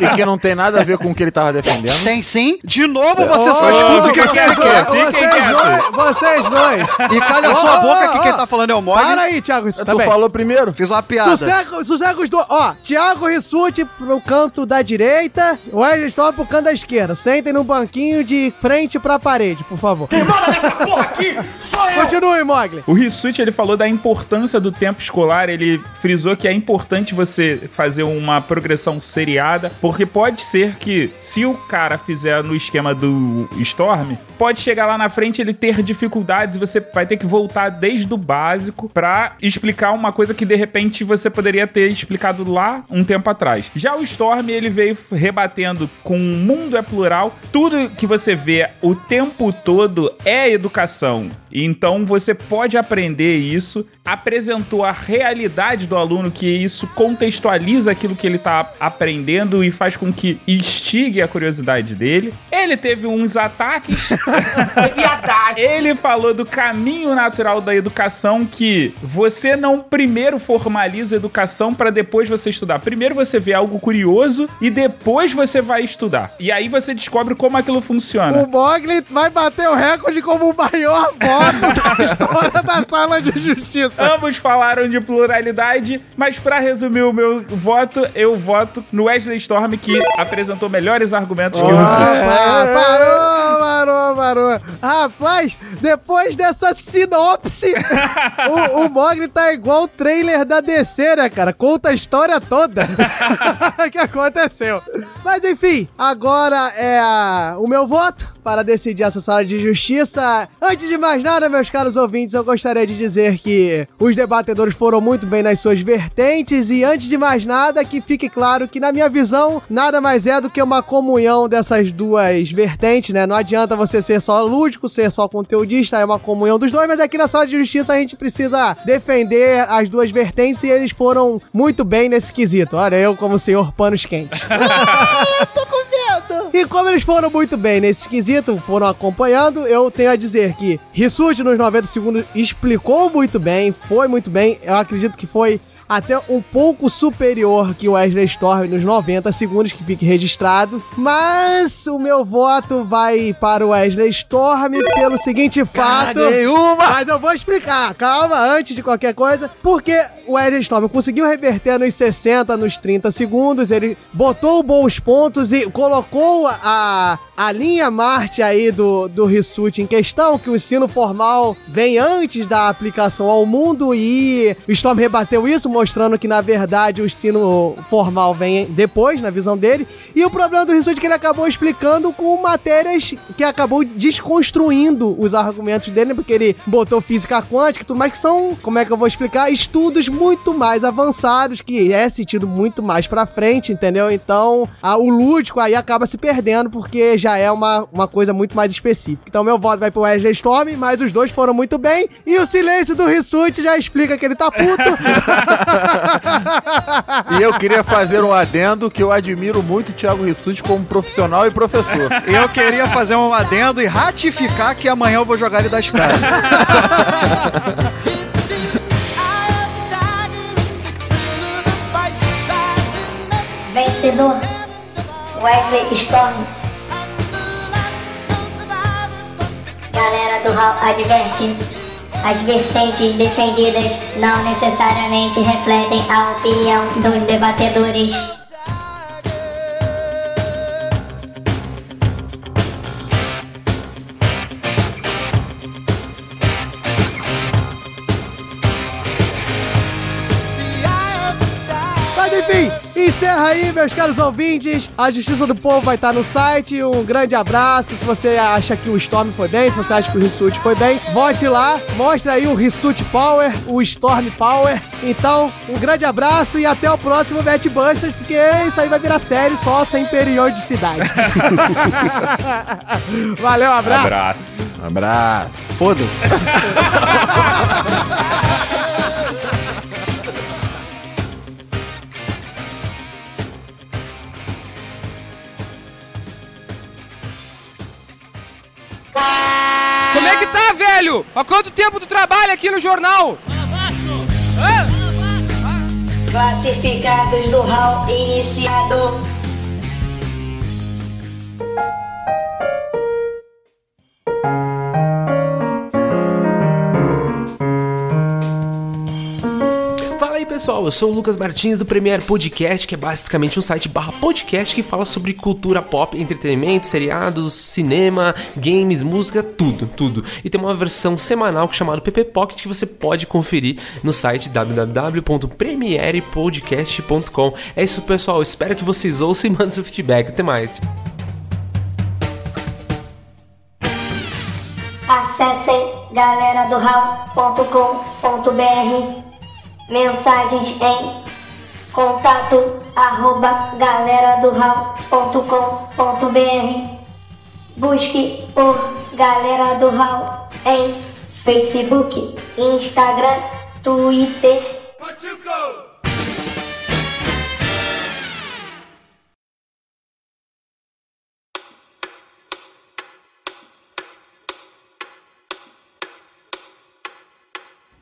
E que não tem nada a ver com o que ele tava defendendo. Tem sim. De novo, você só escuta o que você quer. Vocês dois, vocês dois. E calha sua boca que quem tá falando é o Mogli. Para aí, Thiago Rissuti. Tu também. falou primeiro? Fiz uma piada. Sossego, sossego os dois. Ó, Thiago Rissuti pro canto da direita, Wesley Storm pro canto da esquerda. Sentem num banquinho de frente pra parede, por favor. Continue, Mogli. O Rissuti, ele falou da importância do tempo escolar, ele frisou que é importante você fazer uma progressão porque pode ser que, se o cara fizer no esquema do Storm, pode chegar lá na frente ele ter dificuldades e você vai ter que voltar desde o básico pra explicar uma coisa que, de repente, você poderia ter explicado lá um tempo atrás. Já o Storm, ele veio rebatendo com o mundo é plural, tudo que você vê o tempo todo é educação. Então você pode aprender isso, apresentou a realidade do aluno, que isso contextualiza aquilo que ele tá aprendendo e faz com que instigue a curiosidade dele. Ele teve uns *laughs* ataques. ele falou do caminho natural da educação que você não primeiro formaliza a educação para depois você estudar. Primeiro você vê algo curioso e depois você vai estudar. E aí você descobre como aquilo funciona. O Mogli vai bater o recorde como o maior voto da *laughs* história da sala de justiça. Ambos falaram de pluralidade, mas pra resumir o meu voto, eu voto no Wesley Storm, que apresentou melhores argumentos que o Rissuti. Ah, parou, parou, parou. Rapaz, depois dessa sinopse, *laughs* o, o Mogli tá igual o trailer da DC, né, cara? Conta a história toda *laughs* que aconteceu. Mas enfim, agora é a- o meu voto para decidir essa sala de justiça. Antes de mais nada, meus caros ouvintes, eu gostaria de dizer que os debatedores foram muito bem nas suas vertentes e antes de mais nada, que fique claro que na minha visão, nada mais é do que uma comunhão dessas duas vertentes, né? Não adianta você ser só lúdico, ser só conteudista, é uma comunhão dos dois, mas aqui na sala de justiça a gente precisa defender as duas vertentes e eles foram muito bem nesse quesito. Olha, eu como senhor panos quentes. *laughs* eu tô com. E como eles foram muito bem nesse quesito, foram acompanhando, eu tenho a dizer que Rissuti nos 90 segundos explicou muito bem, foi muito bem. Eu acredito que foi até um pouco superior que o Wesley Storm nos 90 segundos, que fique registrado. Mas o meu voto vai para o Wesley Storm pelo seguinte fato. Caguei uma! Mas eu vou explicar, calma, antes de qualquer coisa. Porque o Wesley Storm conseguiu reverter nos 60, nos 30 segundos. Ele botou bons pontos e colocou a, a linha Marte aí do, do Rissuti em questão, que o ensino formal vem antes da aplicação ao mundo. E Storm rebateu isso, mostrando que na verdade o ensino formal vem depois, na visão dele. E o problema do Rissuti é que ele acabou explicando com matérias que acabou desconstruindo os argumentos dele, porque ele botou física quântica e tudo mais, que são, como é que eu vou explicar? Estudos muito mais avançados, que é sentido muito mais pra frente, entendeu? Então, a- o lúdico aí acaba se perdendo, porque já é uma, uma coisa muito mais específica. Então, meu voto vai pro Wesley Storm, mas os dois foram muito bem, e o silêncio do Rissuti já explica que ele tá puto. *laughs* E eu queria fazer um adendo que eu admiro muito o Thiago Rissuti como profissional e professor. Eu queria fazer um adendo e ratificar que amanhã eu vou jogar ele das caras. Vencedor, Wesley Storm. Galera do Hall adverte. As vertentes defendidas não necessariamente refletem a opinião dos debatedores. Encerra aí, meus caros ouvintes. A Justiça do Povo vai estar no site. Um grande abraço. Se você acha que o Storm foi bem, se você acha que o Rissuti foi bem, vote lá. Mostra aí o Rissuti Power, o Storm Power. Então, um grande abraço e até o próximo Bet Busters, porque isso aí vai virar série só sem periodicidade. *laughs* Valeu, um abraço. Abraço. Abraço. Foda-se. *laughs* velho? Há quanto tempo tu trabalha aqui no jornal? Classificados do Hall iniciado. Pessoal, eu sou o Lucas Martins do Premiere Podcast, que é basicamente um site barra podcast que fala sobre cultura pop, entretenimento, seriados, cinema, games, música, tudo, tudo. E tem uma versão semanal é chamada PP Pocket que você pode conferir no site www.premierepodcast.com. É isso pessoal, espero que vocês ouçam e *laughs* mandem seu feedback. Até mais. Acessem galeradohall.com.br Mensagens em contato arroba galeradohall.com.br Busque por Galera do Hall em Facebook, Instagram, Twitter.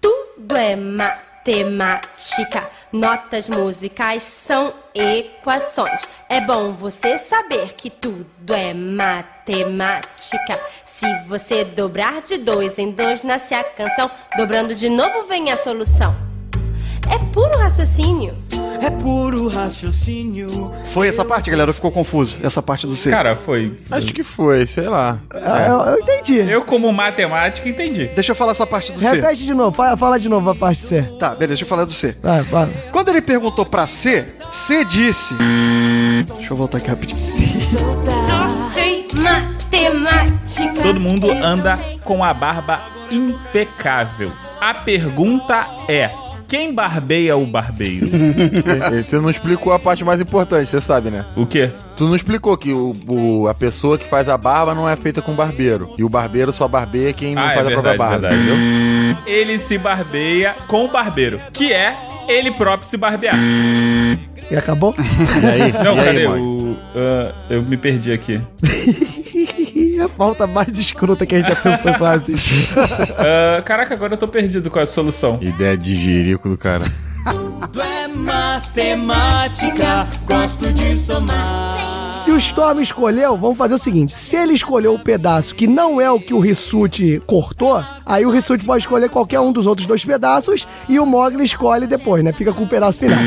Tudo é matemática. Notas musicais são equações. É bom você saber que tudo é matemática. Se você dobrar de dois em dois, nasce a canção. Dobrando de novo, vem a solução. É puro raciocínio. É puro raciocínio. Foi essa parte, galera? Ficou confuso? Essa parte do C. Cara, foi. Acho que foi, sei lá. É, Eu, eu entendi. Eu, como matemática, entendi. Deixa eu falar essa parte do C. Repete de novo, fala, fala de novo a parte C. Tá, beleza, deixa eu falar do C. Vai, vai. Quando ele perguntou pra C, C disse. Deixa eu voltar aqui rapidinho. Só sei matemática. Todo mundo anda com a barba impecável. A pergunta é: quem barbeia o barbeiro? *laughs* Você não explicou a parte mais importante, você sabe, né? O quê? Tu não explicou que o, o- a pessoa que faz a barba não é feita com barbeiro. E o barbeiro só barbeia quem não Ah, é faz a própria verdade, barba, verdade. entendeu? Ele se barbeia com o barbeiro, que é ele próprio se barbear. E acabou? *laughs* E aí? Não, e aí, cadê? Mog? o, ah, eu me perdi aqui. *laughs* a falta mais escrota que a gente já pensou em fazer. *laughs* Ah, caraca, agora eu tô perdido com a solução. Ideia de jirico do cara. Tu é matemática, gosto de somar. Se o Storm escolheu, vamos fazer o seguinte: se ele escolheu o pedaço que não é o que o Rissuti cortou, aí o Rissuti pode escolher qualquer um dos outros dois pedaços e o Mogli escolhe depois, né? Fica com o pedaço final.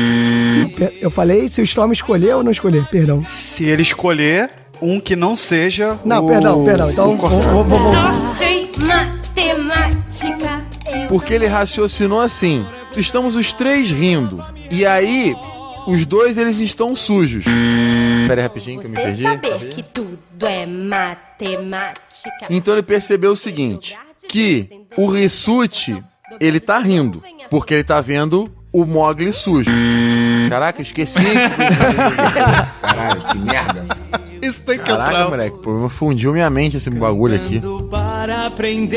Eu falei se o Storm escolheu ou não escolher, perdão. Se ele escolher um que não seja. Não, o- perdão, perdão. Então, o vou, vou, vou, Só sei matemática. Porque ele raciocinou assim: estamos os três rindo. E aí, os dois eles estão sujos. Pera aí rapidinho que eu me perdi. saber que tudo é matemática. Então ele percebeu o seguinte: que o Rissuti, ele tá rindo, porque ele tá vendo o Mogli sujo. Caraca, eu esqueci. *laughs* Caralho, que merda. Isso tem que Caraca, entrar. moleque, pô, fundiu minha mente esse bagulho aqui. Para aprender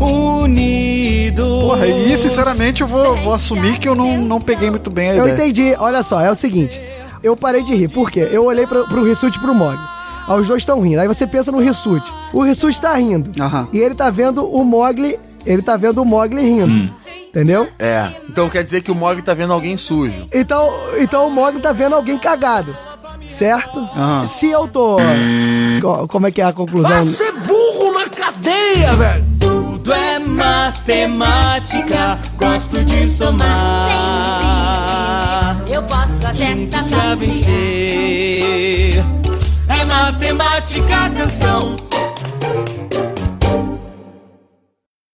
unido. Porra, e sinceramente eu vou, vou assumir que eu não, não peguei muito bem a Eu ideia. entendi. Olha só, é o seguinte. Eu parei de rir. Por quê? Eu olhei pro, pro Rissuti e pro Mog. Aí os dois estão rindo. Aí você pensa no Rissuti. O Rissuti tá rindo. Aham. E ele tá vendo o Mogli. Ele tá vendo o Mogli rindo. Entendeu? É. Então quer dizer que o Mogli tá vendo alguém sujo. Então, então o Mogli tá vendo alguém cagado. Certo? Aham. Se eu tô. Co- Como é que é a conclusão? ser burro na cadeia, velho! Tudo é matemática, gosto de somar. Eu posso até parte. vencer. É matemática canção.